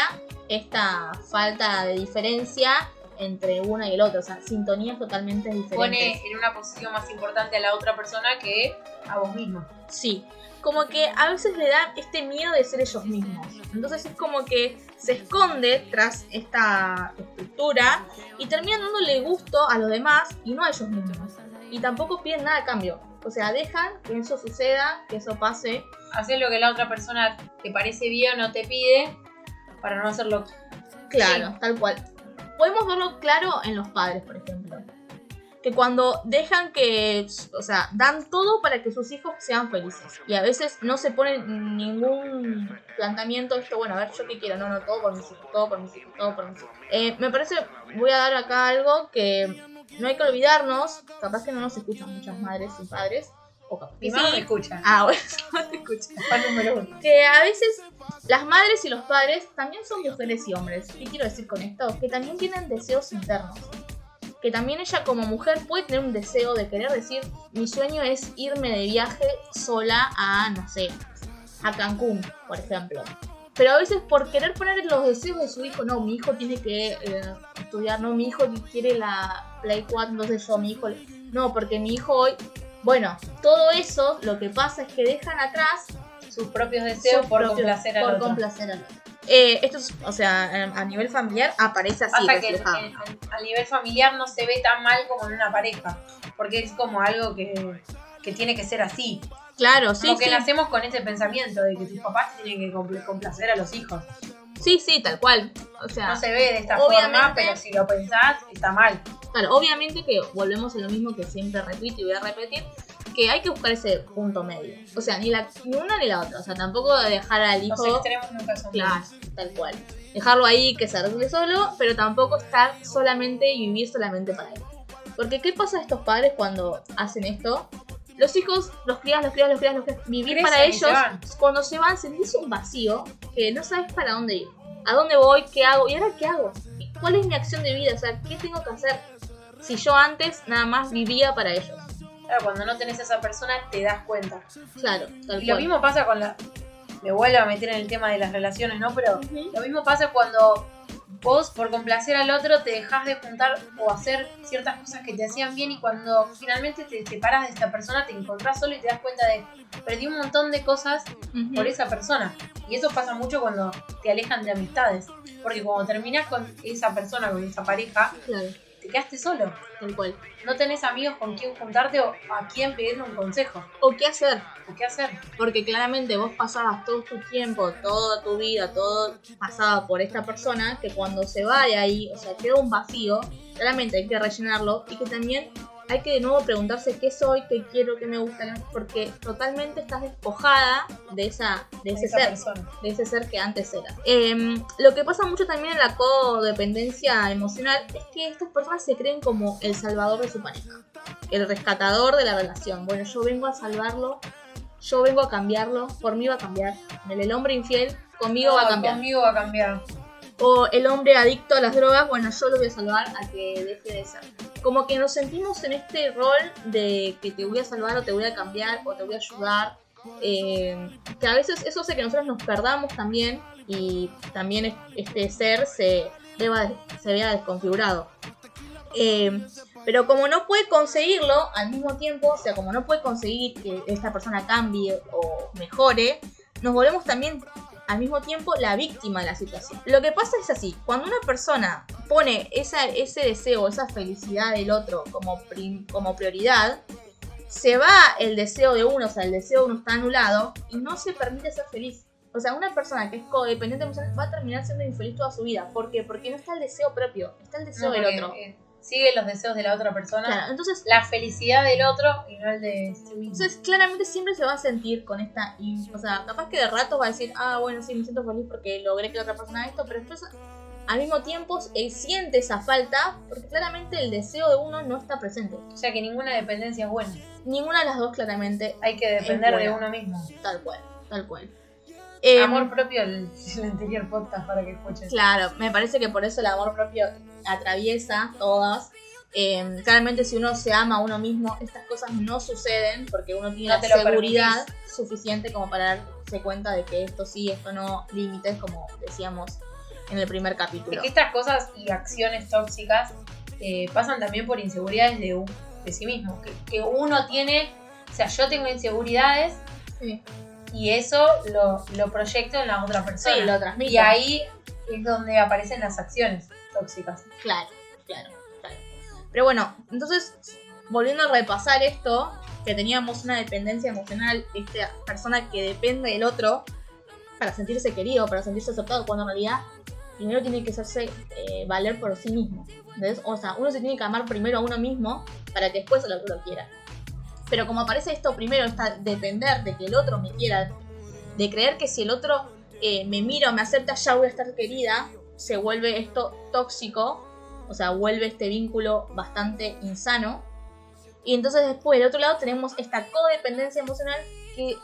esta falta de diferencia entre una y el otro, o sea, sintonías totalmente diferentes.
Pone en una posición más importante a la otra persona que a vos mismo.
Sí, como que a veces le dan este miedo de ser ellos mismos. Entonces es como que se esconde tras esta estructura y terminan dándole gusto a los demás y no a ellos mismos. Y tampoco piden nada a cambio. O sea, dejan que eso suceda, que eso pase.
Hacer lo que la otra persona te parece bien o te pide para no hacerlo.
Claro, tal cual. Podemos verlo claro en los padres, por ejemplo. Que cuando dejan que, o sea, dan todo para que sus hijos sean felices. Y a veces no se pone ningún planteamiento, esto, bueno, a ver, yo qué quiero, no, no, todo por mis hijos, todo por mis hijos, todo por mis hijos. Eh, me parece, voy a dar acá algo que no hay que olvidarnos, capaz que no nos escuchan muchas madres y padres, o capaz
mamá
sí.
me escucha.
Ah, bueno, no te escuchan.
Fan número uno.
Que a veces las madres y los padres también son mujeres y hombres. ¿Qué quiero decir con esto? Que también tienen deseos internos. Que también ella como mujer puede tener un deseo de querer decir, mi sueño es irme de viaje sola a, no sé, a Cancún, por ejemplo. Pero a veces por querer poner los deseos de su hijo, no, mi hijo tiene que eh, estudiar, no, mi hijo quiere la Play 4, entonces yo, mi hijo... No, porque mi hijo hoy... Bueno, todo eso lo que pasa es que dejan atrás
Sus propios deseos
sus
por
propios-
complacer al
por
otro.
complacer al otro. Eh, esto es, o sea, a nivel familiar aparece así
Pasa que a nivel familiar no se ve tan mal como en una pareja, porque es como algo que, que tiene que ser así.
Claro, sí,
como que
sí.
nacemos con ese pensamiento de que tus papás tienen que compl- complacer a los hijos.
Sí, sí, tal cual. O sea,
No se ve de esta forma, pero si lo pensás, está mal.
Claro, obviamente que volvemos a lo mismo que siempre repito y voy a repetir, que hay que buscar ese punto medio. O sea, ni, la, ni una ni la otra. O sea, tampoco dejar al
Los
hijo...
extremos nunca son
Claro, tal cual. Dejarlo ahí que se arregle solo, pero tampoco estar solamente y vivir solamente para él. Porque ¿qué pasa a estos padres cuando hacen esto? Los hijos los crías, los crías, los crías, los crías. Vivir
Crecen
para
se
ellos,
van.
cuando se van, sentís un vacío que no sabes para dónde ir. ¿A dónde voy? ¿Qué hago? ¿Y ahora qué hago? ¿Y ¿Cuál es mi acción de vida? O sea, ¿qué tengo que hacer? Si yo antes nada más vivía para ellos.
Claro, cuando no tenés a esa persona te das cuenta.
Claro, tal
Y lo
cual.
mismo pasa con la... Me vuelvo a meter en el tema de las relaciones, ¿no? Pero lo mismo pasa cuando vos, por complacer al otro, te dejas de juntar o hacer ciertas cosas que te hacían bien y cuando finalmente te separas de esta persona, te encontrás solo y te das cuenta de perdí un montón de cosas por esa persona. Y eso pasa mucho cuando te alejan de amistades. Porque cuando terminás con esa persona, con esa pareja,
Claro,
te quedaste solo.
tal cual.
No tenés amigos con quien juntarte o a quien pedirle un consejo.
¿O qué hacer?
¿O qué hacer?
Porque claramente vos pasabas todo tu tiempo, toda tu vida, todo pasaba por esta persona que cuando se va de ahí, o sea, queda un vacío, claramente hay que rellenarlo y que también hay que de nuevo preguntarse qué soy, qué quiero, qué me gusta, porque totalmente estás despojada de esa de ese
esa
ser,
persona.
de ese ser que antes era. Em, lo que pasa mucho también en la codependencia emocional es que estas personas se creen como el salvador de su pareja, el rescatador de la relación. Bueno, yo vengo a salvarlo, yo vengo a cambiarlo, por mí va a cambiar. El, el hombre infiel, conmigo va a cambiar.
Conmigo va a cambiar.
O el hombre adicto a las drogas, bueno, yo lo voy a salvar a que deje de ser. Como que nos sentimos en este rol de que te voy a salvar o te voy a cambiar o te voy a ayudar. eh, que a veces eso hace que nosotros nos perdamos también y también es- este ser se, deba, se vea desconfigurado. Eh, pero como no puede conseguirlo al mismo tiempo, o sea, como no puede conseguir que esta persona cambie o mejore, nos volvemos también al mismo tiempo la víctima de la situación. Lo que pasa es así, cuando una persona pone esa, ese deseo, esa felicidad del otro como, prim- como prioridad, se va el deseo de uno, o sea, el deseo de uno está anulado y no se permite ser feliz. O sea, una persona que es codependiente emocional va a terminar siendo infeliz toda su vida. ¿Por qué? Porque no está el deseo propio, está el deseo
No,
del otro.
Sigue los deseos de la otra persona.
Claro, entonces
La felicidad del otro y no el de sí mismo.
Entonces, claramente siempre se va a sentir con esta. O sea, capaz que de rato va a decir, ah, bueno, sí, me siento feliz porque logré que la otra persona haga esto, pero después, al mismo tiempo, él siente esa falta porque claramente el deseo de uno no está presente.
O sea que ninguna dependencia es buena.
Ninguna de las dos, claramente,
Hay que depender de uno mismo.
tal cual. Tal cual. Em,
Amor propio, el, el anterior podcast para que escuchen.
Claro, me parece que por eso el amor propio atraviesa todas. Em, claramente si uno se ama a uno mismo, estas cosas no suceden porque uno tiene
No
la seguridad suficiente como para darse cuenta de que esto sí, esto no, límites, como decíamos en el primer
Es
capítulo.
que estas cosas y acciones tóxicas eh, pasan también por inseguridades de, u- de sí mismo. Que, que uno tiene, o sea, yo tengo inseguridades
Sí,
y eso lo, lo proyecto en la otra persona.
Sí, lo transmito.
y ahí es donde aparecen las acciones tóxicas.
Claro, claro, claro. Pero bueno, entonces, volviendo a repasar esto, que teníamos una dependencia emocional, esta persona que depende del otro para sentirse querido, para sentirse aceptado, cuando en realidad primero tiene que hacerse eh, valer por sí mismo. ¿entendés? O sea, uno se tiene que amar primero a uno mismo para que después el otro lo quiera. Pero como aparece esto primero, está depender de que el otro me quiera, de creer que si el otro eh, me mira o me acepta, ya voy a estar querida, se vuelve esto tóxico, o sea, vuelve este vínculo bastante insano. Y entonces después, del otro lado, tenemos esta codependencia emocional que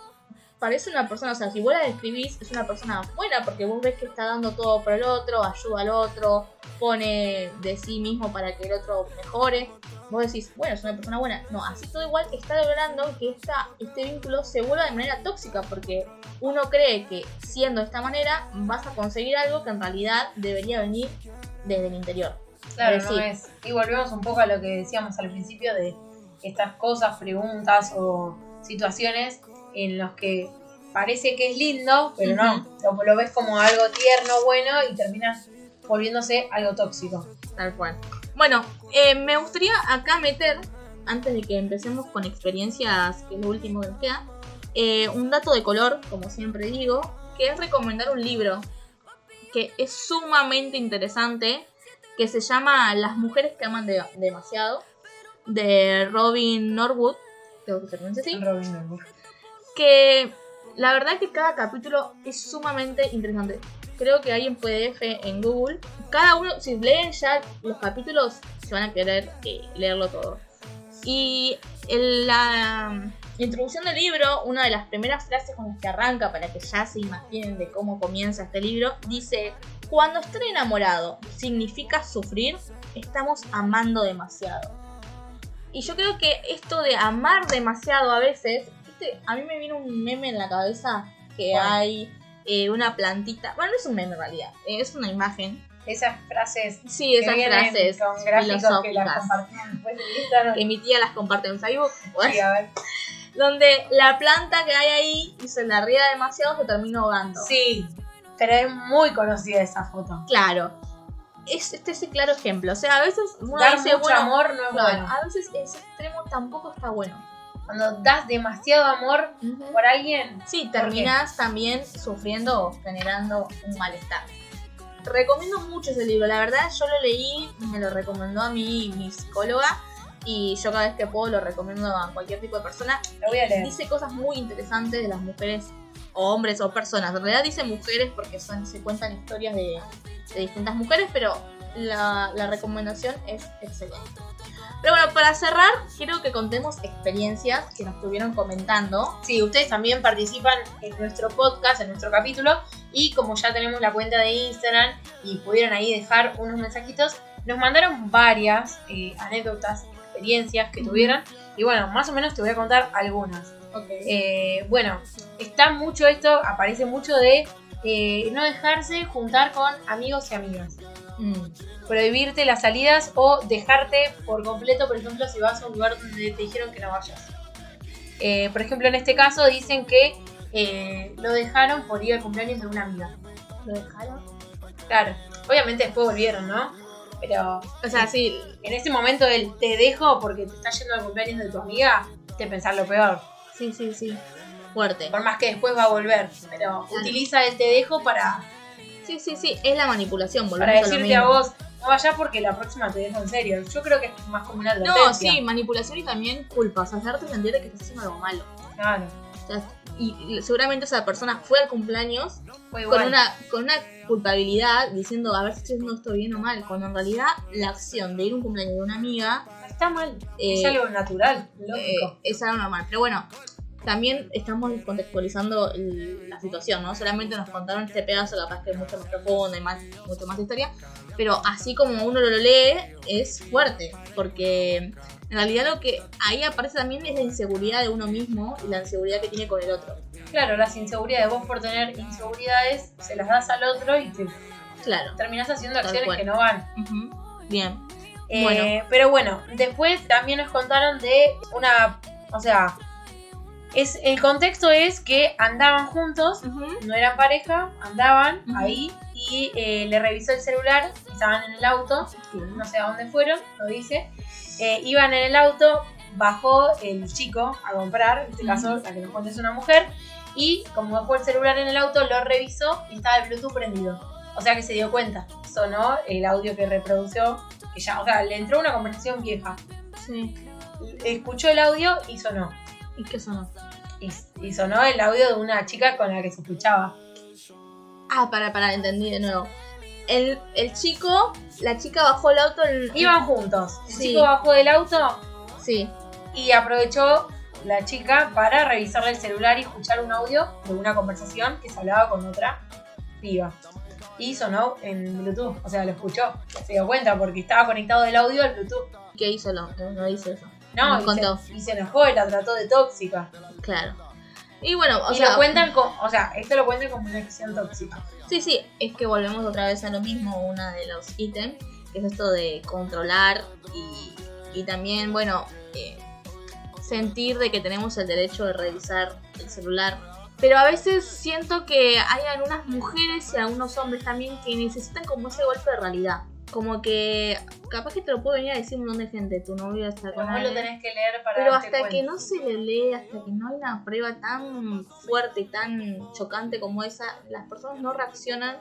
parece una persona, o sea, si vos la describís, es una persona buena porque vos ves que está dando todo por el otro, ayuda al otro, pone de sí mismo para que el otro mejore. Vos decís, bueno, es una persona buena. No, así todo igual está logrando que esta, este vínculo se vuelva de manera tóxica porque uno cree que siendo de esta manera vas a conseguir algo que en realidad debería venir desde el interior.
Claro, no es. Y volvemos un poco a lo que decíamos al principio de estas cosas, preguntas o situaciones en los que parece que es lindo, pero no. Lo, lo ves como algo tierno, bueno y terminas volviéndose algo tóxico.
Tal cual. Bueno, eh, me gustaría acá meter, antes de que empecemos con experiencias, que es lo último que nos queda, eh, un dato de color, como siempre digo, que es recomendar un libro que es sumamente interesante, que se llama Las mujeres que aman de- demasiado, de Robin Norwood, creo que se pronuncia así,
Robin Hood.
Que la verdad que cada capítulo es sumamente interesante. Creo que hay en PDF en Google. Cada uno, si leen ya los capítulos, se van a querer eh, leerlo todo. Y en la introducción del libro, una de las primeras frases con las que arranca, para que ya se imaginen de cómo comienza este libro, dice, cuando estar enamorado significa sufrir, estamos amando demasiado. Y yo creo que esto de amar demasiado a veces, ¿viste? a mí me vino un meme en la cabeza que hay eh, una plantita, bueno, no es un meme en realidad, eh, es una imagen.
Esas frases
Sí, esas
que
frases
con gráficos que las compartimos después de Instagram.
que mi tía las comparte en Facebook,
Sí, a ver.
donde la planta que hay ahí y se la riega demasiado se termina ahogando.
Sí, pero es muy conocida esa foto.
Claro. Es, este es el claro ejemplo. O sea, a veces uno
Dar
dice,
mucho
bueno,
amor no es
claro,
bueno.
a veces ese extremo tampoco está bueno.
Cuando das demasiado amor por alguien,
Sí, terminas también sufriendo o generando un malestar. Recomiendo mucho ese libro, la verdad yo lo leí, me lo recomendó a mí mi psicóloga y yo cada vez que puedo lo recomiendo a cualquier tipo de persona.
lo voy a leer.
Dice cosas muy interesantes de las mujeres o hombres o personas. En realidad dice mujeres porque son, se cuentan historias de, de distintas mujeres, pero la, la recomendación es excelente. Pero bueno, para cerrar, quiero que contemos experiencias que nos estuvieron comentando.
Sí, ustedes también participan en nuestro podcast, en nuestro capítulo. Y como ya tenemos la cuenta de Instagram y pudieron ahí dejar unos mensajitos, nos mandaron varias eh, anécdotas, experiencias que tuvieron. Y bueno, más o menos te voy a contar algunas. Eh, bueno, está mucho esto, aparece mucho de eh, no dejarse juntar con amigos y amigas.
Mm,
Prohibirte las salidas o dejarte por completo, por ejemplo, si vas a un lugar donde te dijeron que no vayas. Eh, por ejemplo, en este caso dicen que eh, lo dejaron por ir al cumpleaños de una amiga.
¿Lo dejaron?
Claro, obviamente después volvieron, ¿no? Pero
O sea, sí.
en ese momento del te dejo porque te está yendo al cumpleaños de tu amiga, te pensar lo peor.
Sí, sí, sí. Fuerte.
Por más que después va a volver. Pero utiliza el te dejo para,
Sí, sí, sí. Es la manipulación,
para decirte a vos, no vayas porque la próxima te dejo en serio. Yo creo que es más como una
No, sí, manipulación y también culpa. O sea, hacerte sentir de que estás haciendo algo malo.
Claro.
O sea, y seguramente esa persona fue al cumpleaños
Fue
con una, con una culpabilidad diciendo a ver si estoy haciendo esto bien o mal. Cuando en realidad la acción de ir a un cumpleaños de una amiga
Está mal.
eh,
es algo natural, lógico.
eh, es algo normal. Pero bueno, también estamos contextualizando la situación, ¿no? Solamente nos contaron este pedazo, capaz que es mucho más profundo y más, mucho más historia. Pero así como uno lo lee, es fuerte. Porque en realidad lo que ahí aparece también es la inseguridad de uno mismo y la inseguridad que tiene con el otro.
Claro, las inseguridades. Vos por tener inseguridades, se las das al otro y te
Claro.
terminás haciendo acciones
cual.
que no van.
Bien.
Eh,
Bueno.
Pero bueno, después también nos contaron de una. O sea, es el contexto es que andaban juntos, no eran pareja, andaban ahí y eh, le revisó el celular, estaban en el auto, no sé a dónde fueron, lo dice. Eh, iban en el auto bajó el chico a comprar, en este caso la que nos cuenta es una mujer, y como dejó el celular en el auto, lo revisó y estaba el Bluetooth prendido. O sea que se dio cuenta, sonó el audio que reprodució, que ya, o sea, le entró una conversación vieja.
Sí.
Escuchó el audio y sonó.
¿Y qué sonó?
Y, y sonó el audio de una chica con la que se escuchaba.
Ah, para, para, entendí de nuevo. El, el chico, la chica bajó el auto. El,
Iban juntos. El
Sí.
chico bajó del auto
Sí.
y aprovechó la chica para revisarle el celular y escuchar un audio de una conversación que se hablaba con otra piba. Y sonó en Bluetooth, o sea, lo escuchó. Se dio cuenta porque estaba conectado del audio al Bluetooth.
¿Qué hizo? No, no dice eso.
No, y
contó.
se, y se enojó y la trató de tóxica.
Claro. Y bueno, o
y
sea,
lo cuentan con, o sea, esto lo cuentan como una acción tóxica.
Sí, sí, es que volvemos otra vez a lo mismo, una de los ítems, que es esto de controlar y, y también, bueno, eh, sentir de que tenemos el derecho de revisar el celular. Pero a veces siento que hay algunas mujeres y algunos hombres también que necesitan como ese golpe de realidad. Como que capaz que te lo puede venir a decir un montón de gente, tu novio está con
Como lo
alguien.
tenés que leer para
Pero hasta que no se le lee, hasta que no hay una prueba tan fuerte y tan chocante como esa, las personas no reaccionan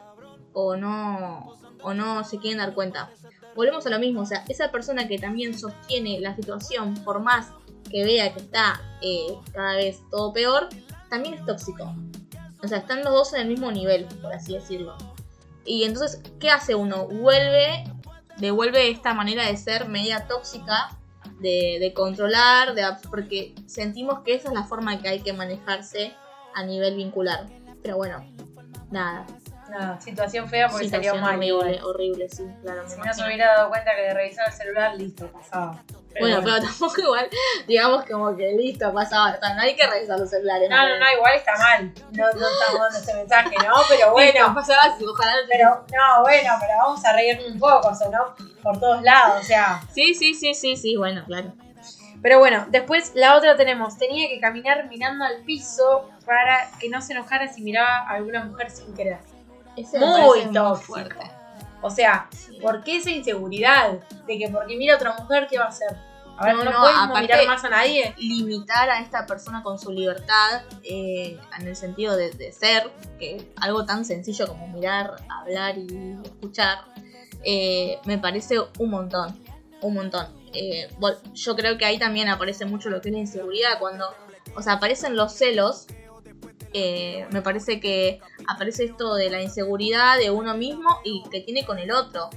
o no, o no se quieren dar cuenta. Volvemos a lo mismo, o sea, esa persona que también sostiene la situación, por más que vea que está eh, cada vez todo peor, también es tóxico. O sea, están los dos en el mismo nivel, por así decirlo. Y entonces, ¿qué hace uno? Vuelve, devuelve esta manera de ser media tóxica de, de controlar, de, porque sentimos que esa es la forma que hay que manejarse a nivel vincular. Pero bueno, nada.
Nada, situación fea porque
situación
salió mal.
horrible,
igual.
horrible, sí, claro.
Si no se hubiera dado cuenta que de revisar el celular, listo, pasaba.
Bueno, pero tampoco igual, digamos como que listo, pasaba. O sea, no hay que revisar los celulares.
No, no, no, igual está mal. No, no estamos dando ese mensaje, ¿no? Pero bueno,
pasaba, ojalá.
pero, no, bueno, pero vamos a reírnos un poco, ¿no? Por todos lados, o sea.
Sí, sí, sí, sí, sí, bueno, claro.
Pero bueno, después la otra tenemos, tenía que caminar mirando al piso para que no se enojara si miraba a alguna mujer sin querer.
Ese
Muy tóxico.
fuerte.
O sea. ¿por qué esa inseguridad? De que porque mira a otra mujer, ¿qué va a hacer? A ver,
No,
no,
no,
puedes
aparte-
mirar más a nadie.
limitar a esta persona con su libertad eh, en el sentido de, de ser, que algo tan sencillo como mirar, hablar y escuchar, eh, me parece un montón, un montón. Eh, yo creo que ahí también aparece mucho lo que es la inseguridad, cuando, o sea, aparecen los celos, eh, me parece que aparece esto de la inseguridad de uno mismo y que tiene con el otro.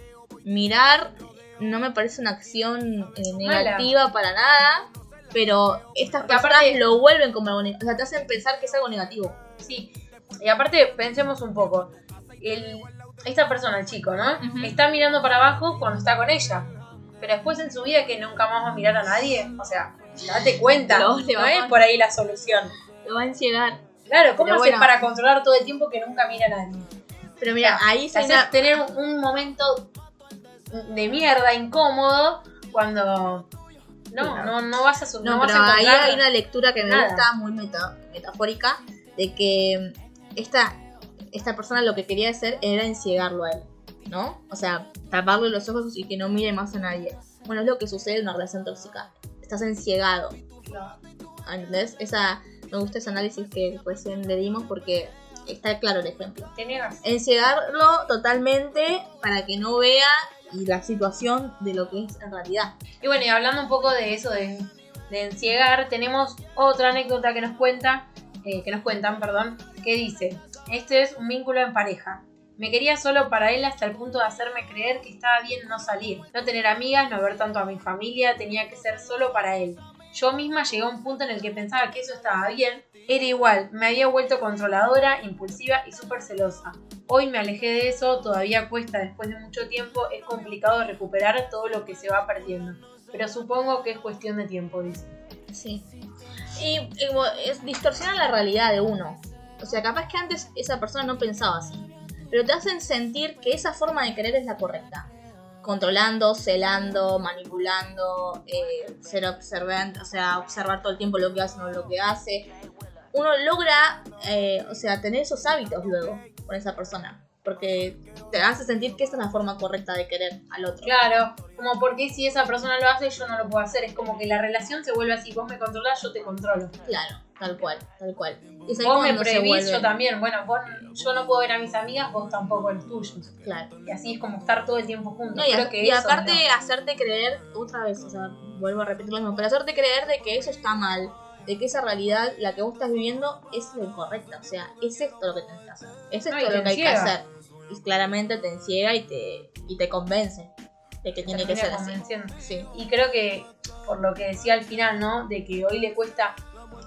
Mirar no me parece una acción eh,
Mala.
negativa para nada, pero estas
Porque
personas
aparte-
lo vuelven como algo negativo. O sea, te hacen pensar que es algo negativo.
Sí. Y aparte, pensemos un poco. El, esta persona, el chico, ¿no? Está mirando para abajo cuando está con ella. Pero después en su vida que nunca más va a mirar a nadie. O sea, date cuenta. No
va
es
a-
por ahí la solución.
Lo va a enciegar.
Claro, ¿cómo
Pero
haces
bueno.
para controlar todo el tiempo que nunca mira a nadie?
Pero mira, ahí se
haces tener un momento de mierda, incómodo, cuando no, no, no vas a su-
No,
no vas
pero
a
ahí hay una lectura que me
nada.
gusta muy meta- metafórica de que esta, esta persona lo que quería hacer era enciegarlo a él, ¿no? O sea, taparle los ojos y que no mire más a nadie. Bueno, es lo que sucede en una relación tóxica. Estás enciegado, ¿entendés? Esa, me gusta ese análisis que recién le dimos porque está claro el ejemplo.
Te niegas.
Totalmente para que no vea y la situación de lo que es en realidad.
Y bueno, y hablando un poco de eso de, de enciegar, tenemos otra anécdota que nos cuenta, eh, que nos cuentan, perdón, que dice, este es un vínculo en pareja. Me quería solo para él hasta el punto de hacerme creer que estaba bien no salir, no tener amigas, no ver tanto a mi familia, tenía que ser solo para él. Yo misma llegué a un punto en el que pensaba que eso estaba bien. Era igual, me había vuelto controladora, impulsiva y súper celosa. Hoy me alejé de eso, todavía cuesta después de mucho tiempo, es complicado recuperar todo lo que se va perdiendo. Pero supongo que es cuestión de tiempo, dice.
Sí. Y, y es distorsiona la realidad de uno. O sea, capaz que antes esa persona no pensaba así. Pero te hacen sentir que esa forma de querer es la correcta. Controlando, celando, manipulando, eh, ser observante, o sea, observar todo el tiempo lo que hace o no lo que hace. Uno logra, eh, o sea, tener esos hábitos luego con esa persona. porque te hace sentir que esta es la forma correcta de querer al otro.
Claro, como porque si esa persona lo hace yo no lo puedo hacer, es como que la relación se vuelve así, vos me controlás, yo te controlo.
Claro, tal cual, tal cual. Y
Vos me
vuelve-
yo también, bueno, vos, yo no puedo ver a mis amigas, vos tampoco a los tuyos.
Claro.
Y así es como estar todo el tiempo juntos.
No, y,
Creo
a-
que
y
eso
aparte
no.
hacerte creer, otra vez, o sea, vuelvo a repetir lo mismo, pero hacerte creer de que eso está mal, de que esa realidad, la que vos estás viviendo, es lo incorrecta. O sea, es esto lo que tenés que hacer. Es esto
No,
lo que hay que hacer. Y claramente te enciega y te, y te convence de que tiene que ser así. Sí.
Y creo que, por lo que decía al final, ¿no? De que hoy le cuesta,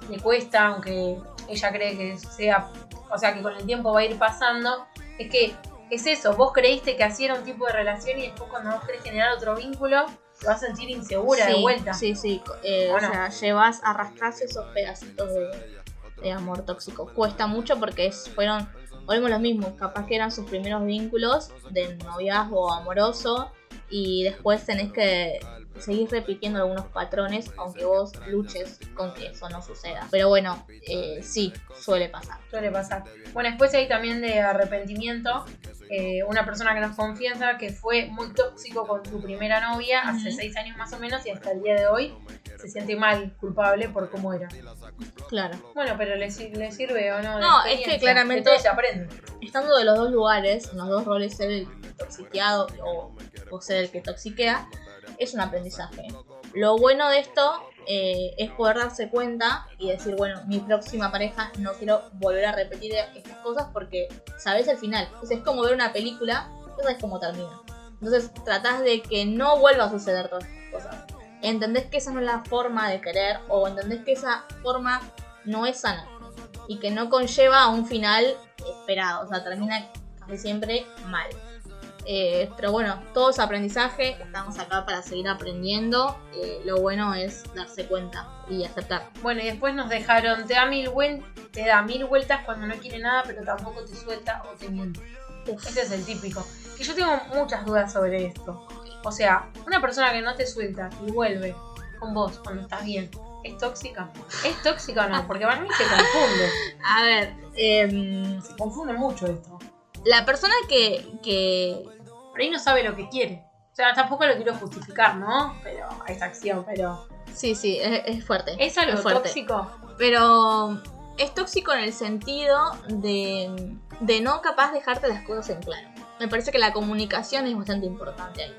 le cuesta, aunque ella cree que sea, o sea, que con el tiempo va a ir pasando, es que es eso, vos creíste que así era un tipo de relación y después cuando vos querés generar otro vínculo, te vas a sentir insegura de vuelta.
Sí, sí. eh,
Bueno.
O sea, llevas a arrastrarse esos pedacitos de, de amor tóxico. Cuesta mucho porque es- fueron, volvemos lo mismo, capaz que eran sus primeros vínculos de noviazgo amoroso y después tenés que seguir repitiendo algunos patrones aunque vos luches con que eso no suceda. Pero bueno, eh, sí, suele pasar.
Suele pasar. Bueno, después hay también de arrepentimiento. eh, una persona que nos confiesa que fue muy tóxico con su primera novia hace seis años más o menos y hasta el día de hoy se siente mal, culpable por cómo era.
Claro.
Bueno, pero le, sir- le sirve o no. la
No, es que
experiencia,
claramente-
de todo se aprende.
estando de los dos lugares, en los dos roles, ser el toxiqueado o, o ser el que toxiquea, es un aprendizaje. Lo bueno de esto eh, es poder darse cuenta y decir, bueno, mi próxima pareja no quiero volver a repetir estas cosas porque sabes el final. Entonces es como ver una película, no sabes cómo termina. Entonces tratás de que no vuelva a suceder todas estas cosas. Entendés que esa no es la forma de querer o entendés que esa forma no es sana y que no conlleva a un final esperado, o sea, termina casi siempre mal. Eh, pero bueno, todo es aprendizaje, estamos acá para seguir aprendiendo, eh, lo bueno es darse cuenta y aceptar.
Bueno, y después nos dejaron, te da mil, te da mil vueltas cuando no quiere nada, pero tampoco te suelta o te miente. Ese es el típico. Que yo tengo muchas dudas sobre esto. O sea, una persona que no te suelta y vuelve con vos cuando estás bien, ¿es tóxica? ¿Es tóxica o no? Porque para mí se confunde.
A ver, em,
Se confunde mucho esto.
la persona que, que
Por ahí no sabe lo que quiere. O sea, tampoco lo quiero justificar, ¿no? Pero esa acción, pero.
sí, sí, es, es fuerte.
¿Es algo
fuerte.
tóxico?
Pero es tóxico en el sentido de, de no capaz dejarte las cosas en claro. Me parece que la comunicación es bastante importante ahí.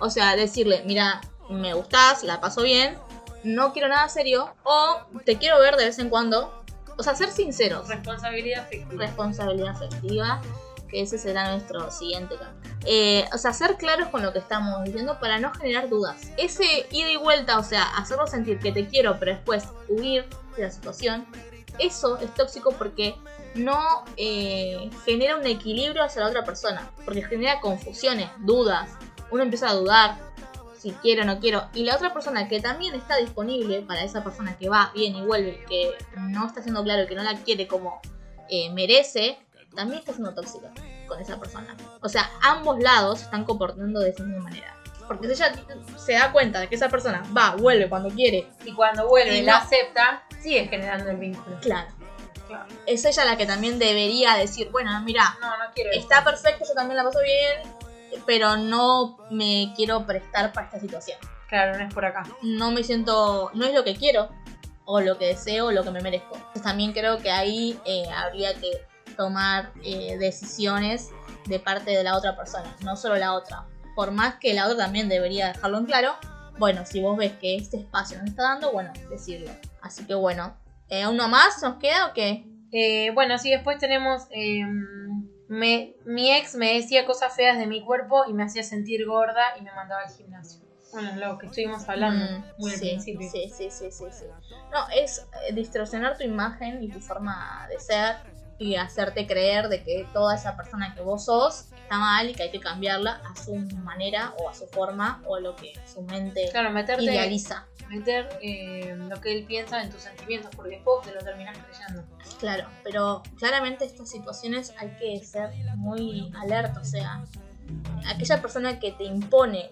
O sea, decirle, mira, me gustás, la paso bien, no quiero nada serio, o te quiero ver de vez en cuando. O sea, ser sinceros.
Responsabilidad afectiva.
Responsabilidad afectiva, que ese será nuestro siguiente cambio. Eh, o sea, ser claros con lo que estamos diciendo para no generar dudas. Ese ida y vuelta, o sea, hacerlo sentir que te quiero, pero después huir de la situación, eso es tóxico porque no eh, genera un equilibrio hacia la otra persona, porque genera confusiones, dudas. Uno empieza a dudar si quiero o no quiero. Y la otra persona que también está disponible para esa persona que va, viene y vuelve, que no está siendo claro, que no la quiere como eh, merece, también está siendo tóxica con esa persona. O sea, ambos lados están comportando de esa misma manera. Porque si ella se da cuenta de que esa persona va, vuelve cuando quiere,
Y cuando vuelve
Y
y la
no-
acepta, sigue generando el vínculo.
claro,
Claro.
es ella la que también debería decir, bueno, mira,
No, no quiero
está perfecto, yo también la paso bien, pero no me quiero prestar para esta situación.
Claro, no es por acá.
No me siento, no es lo que quiero, o lo que deseo, o lo que me merezco. Entonces también creo que ahí eh, habría que tomar eh, decisiones de parte de la otra persona, no solo la otra. Por más que la otra también debería dejarlo en claro, bueno, si vos ves que este espacio no está dando, bueno, decirlo. Así que bueno, eh, ¿uno más nos queda o qué?
Eh, bueno, sí, después tenemos. Me- mi ex me decía cosas feas de mi cuerpo y me hacía sentir gorda y me mandaba al gimnasio. Bueno, lo que estuvimos hablando
Mm,
muy al
sí,
principio.
Sí, sí, sí, sí, sí. No, es eh, distorsionar tu imagen y tu forma de ser y hacerte creer de que toda esa persona que vos sos está mal y que hay que cambiarla a su manera o a su forma o a lo que su mente
Claro, meterte,
idealiza.
meter eh, lo que él piensa en tus sentimientos, porque después te lo terminas creyendo.
Claro, pero claramente estas situaciones hay que ser muy alerta, o sea, aquella persona que te impone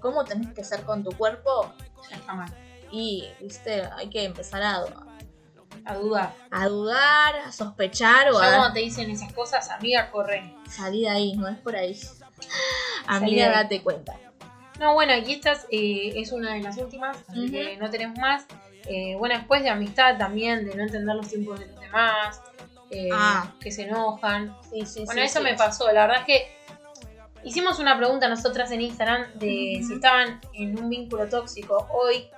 cómo tenés que ser con tu cuerpo
Ya está mal.
y, viste, hay que empezar a,
A dudar.
a dudar, a sospechar o
Ya
a
cuando te dicen esas cosas, amiga, corre.
salir de ahí, no es por ahí.
Salí
Amiga, date cuenta.
No, bueno, aquí esta eh, es una de las últimas, así que no tenemos más. Eh, bueno, después de amistad también, de no entender los tiempos de los demás, eh,
Ah.
que se enojan.
Sí, sí,
Bueno,
sí,
eso me pasó. La verdad es que hicimos una pregunta nosotras en Instagram de si estaban en un vínculo tóxico hoy.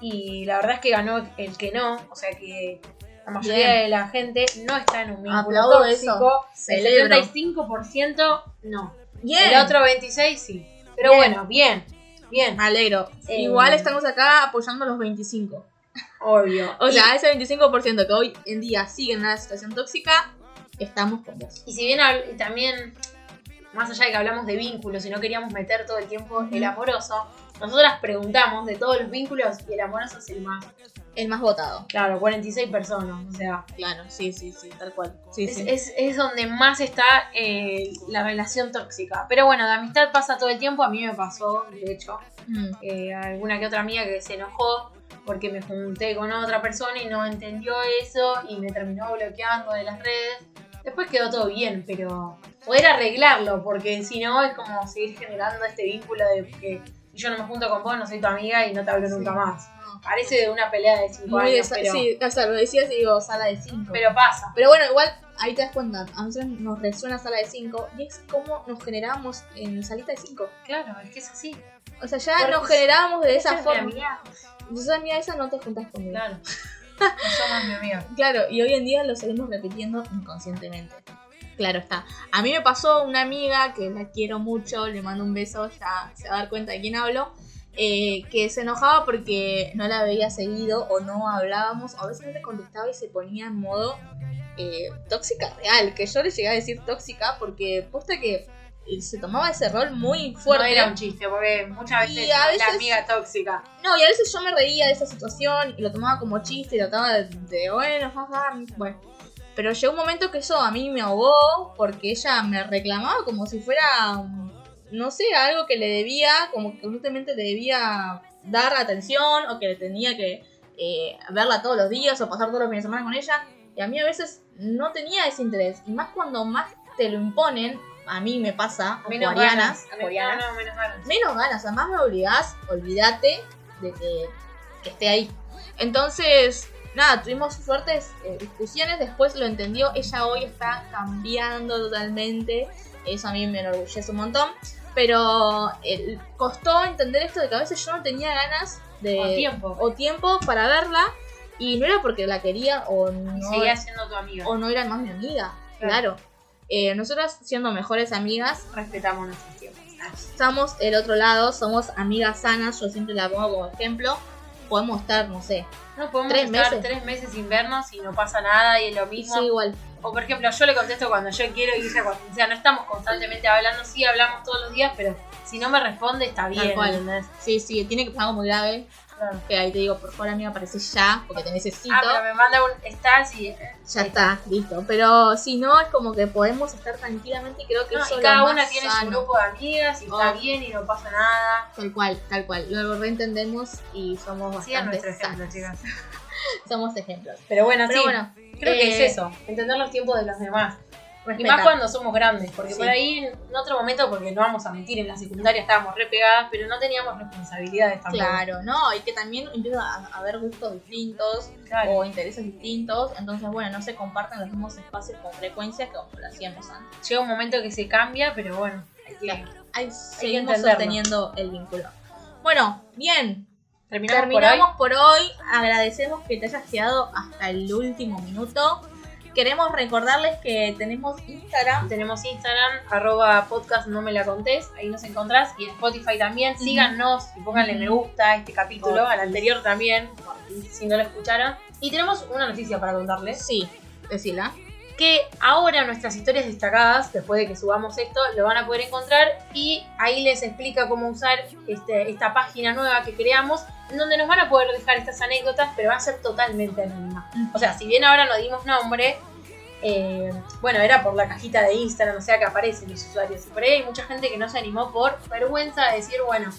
Y la verdad es que ganó el que no. O sea que la mayoría
Bien.
de la gente no está en un vínculo
Aplaudo
tóxico.
eso.
El
Celebro.
75% no.
Bien.
El otro 26% sí. Pero
Bien.
bueno, bien. Bien.
Me alegro.
Eh,
Igual estamos acá apoyando a los 25.
Obvio.
O
Y-
sea, ese 25% que hoy en día sigue en una situación tóxica, estamos con vos.
Y si bien también, más allá de que hablamos de vínculos y no queríamos meter todo el tiempo el amoroso, nosotras preguntamos de todos los vínculos y el amoroso es el más.
El más votado.
Claro, 46 personas, o sea,
Claro, sí, sí, sí, tal cual. Sí,
es,
sí.
es- es donde más está eh, la relación tóxica. Pero bueno, de amistad pasa todo el tiempo, a mí me pasó, de hecho,
Mm.
eh, alguna que otra amiga que se enojó porque me junté con otra persona y no entendió eso y me terminó bloqueando de las redes. Después quedó todo bien, pero poder arreglarlo, porque si no es como seguir generando este vínculo de que yo no me junto con vos, no soy tu amiga y no te hablo
Sí.
nunca más.
No.
Parece de una pelea de 5
Muy de
años, pero,
Sí, o sea, lo decías y digo sala de 5.
pero pasa.
Pero bueno, igual ahí te das cuenta, a nosotros nos resuena sala de 5 y es como nos generábamos en salita de 5.
Claro, es que es así.
O sea, ya
Porque
nos generábamos de
Esa
forma. Entonces, amiga, esa no te juntas conmigo.
Claro. No somos mi amiga.
Claro, y hoy en día lo seguimos repitiendo inconscientemente. Claro está. A mí me pasó una amiga que la quiero mucho, le mando un beso, ya se va a dar cuenta de quién hablo, eh, que se enojaba porque no la veía seguido o no hablábamos, a veces no le contestaba y se ponía en modo eh, tóxica real, que yo le llegué a decir tóxica porque posta que se tomaba ese rol muy fuerte.
No era un chiste, porque muchas veces,
Y a
es la amiga tóxica.
No, y a veces yo me reía de esa situación y lo tomaba como chiste y trataba de, de, bueno, jaja, bueno. Pero llegó un momento que eso a mí me ahogó porque ella me reclamaba como si fuera, um, no sé, algo que le debía, como que constantemente le debía dar atención o que le tenía que eh, verla todos los días o pasar todos los fines de semana con ella. Y a mí a veces no tenía ese interés. Y más cuando más te lo imponen, a mí me pasa,
Menos ganas. no, menos ganas.
menos ganas, además me obligás, olvídate de que, que esté ahí. Entonces, nada, tuvimos fuertes eh, discusiones, después lo entendió, ella hoy está cambiando totalmente, eso a mí me enorgullece un montón, pero eh, costó entender esto de que a veces yo no tenía ganas de...
O tiempo.
o tiempo para verla, y no era porque la quería o no,
seguía siendo tu amiga.
o no era más mi amiga,
Claro.
claro. Eh, nosotras siendo mejores amigas,
Respetamos nuestros tiempos.
estamos el otro lado, somos amigas sanas, yo siempre la pongo como ejemplo. Podemos estar, no sé,
No podemos
Tres
estar
meses.
tres meses sin vernos y no pasa nada y es lo mismo.
sí, igual.
O por ejemplo, yo le contesto cuando yo quiero y ella cuando. O sea, no estamos constantemente hablando, sí hablamos todos los días, pero si no me responde está bien.
cual.
¿entendés?
Sí, sí, tiene que pasar algo muy grave.
Claro.
Que ahí te digo, por favor, amiga, aparece ya, porque te necesito.
Ah, pero me manda un estás y.
Ya está, listo. Pero si no, es como que podemos estar tranquilamente y creo que
No,
eso
y
es
cada
lo
una tiene su grupo de amigas y está bien y no pasa nada.
Tal cual, tal cual. Lo reentendemos y somos bastante
nuestro ejemplo, chicas.
Somos ejemplos.
Pero bueno,
Pero
sí,
bueno,
creo que
eh,
es eso, entender los tiempos de los demás. Y más cuando somos grandes, porque
Sí.
por ahí en otro momento, porque no vamos a mentir, en la secundaria estábamos re pegadas, pero no teníamos responsabilidades tampoco.
Claro, no, y que también empieza a haber gustos distintos
Claro.
o intereses distintos, entonces bueno, no se comparten los mismos espacios con frecuencia que como lo hacíamos antes.
Llega un momento que se cambia, pero bueno, hay que-
Claro. Ahí seguimos
entenderlo.
sosteniendo el vínculo. Bueno, bien,
terminamos,
terminamos por hoy. Agradecemos que te hayas quedado hasta el último minuto. Queremos recordarles que tenemos. Instagram.
Tenemos Instagram, arroba podcast no me la contés, ahí nos encontrás, y en Spotify también. Síganos y pónganle me gusta a este capítulo, al anterior también, si no lo escucharon. Y tenemos una noticia para contarles.
Sí, decila.
Que ahora nuestras historias destacadas, después de que subamos esto, lo van a poder encontrar y ahí les explica cómo usar este, esta página nueva que creamos, en donde nos van a poder dejar estas anécdotas, pero va a ser totalmente anónima. O sea, si bien ahora no dimos nombre, eh, bueno, era por la cajita de Instagram, o sea que aparecen los usuarios. Y por ahí hay mucha gente que no se animó por vergüenza de decir, bueno,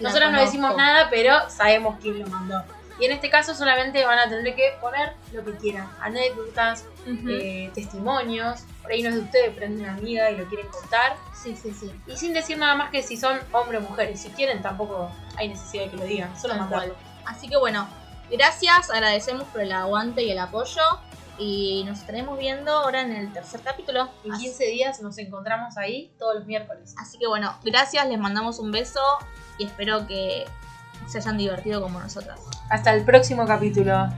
nosotros no decimos nada, pero sabemos quién lo mandó. Y en este caso solamente van a tener que poner lo que quieran, anécdotas, eh, testimonios, por ahí no es de ustedes, pero es de una amiga y lo quieren contar.
sí, sí, sí.
Y sin decir nada más que si son hombres o mujeres, si quieren tampoco hay necesidad de que lo digan, solo mandarlo.
Así que bueno, gracias, agradecemos por el aguante y el apoyo. Y nos estaremos viendo ahora en el tercer capítulo.
En
Así-
15 días nos encontramos ahí todos los miércoles.
Así que bueno, gracias, les mandamos un beso y espero que se hayan divertido como nosotras.
Hasta el próximo capítulo.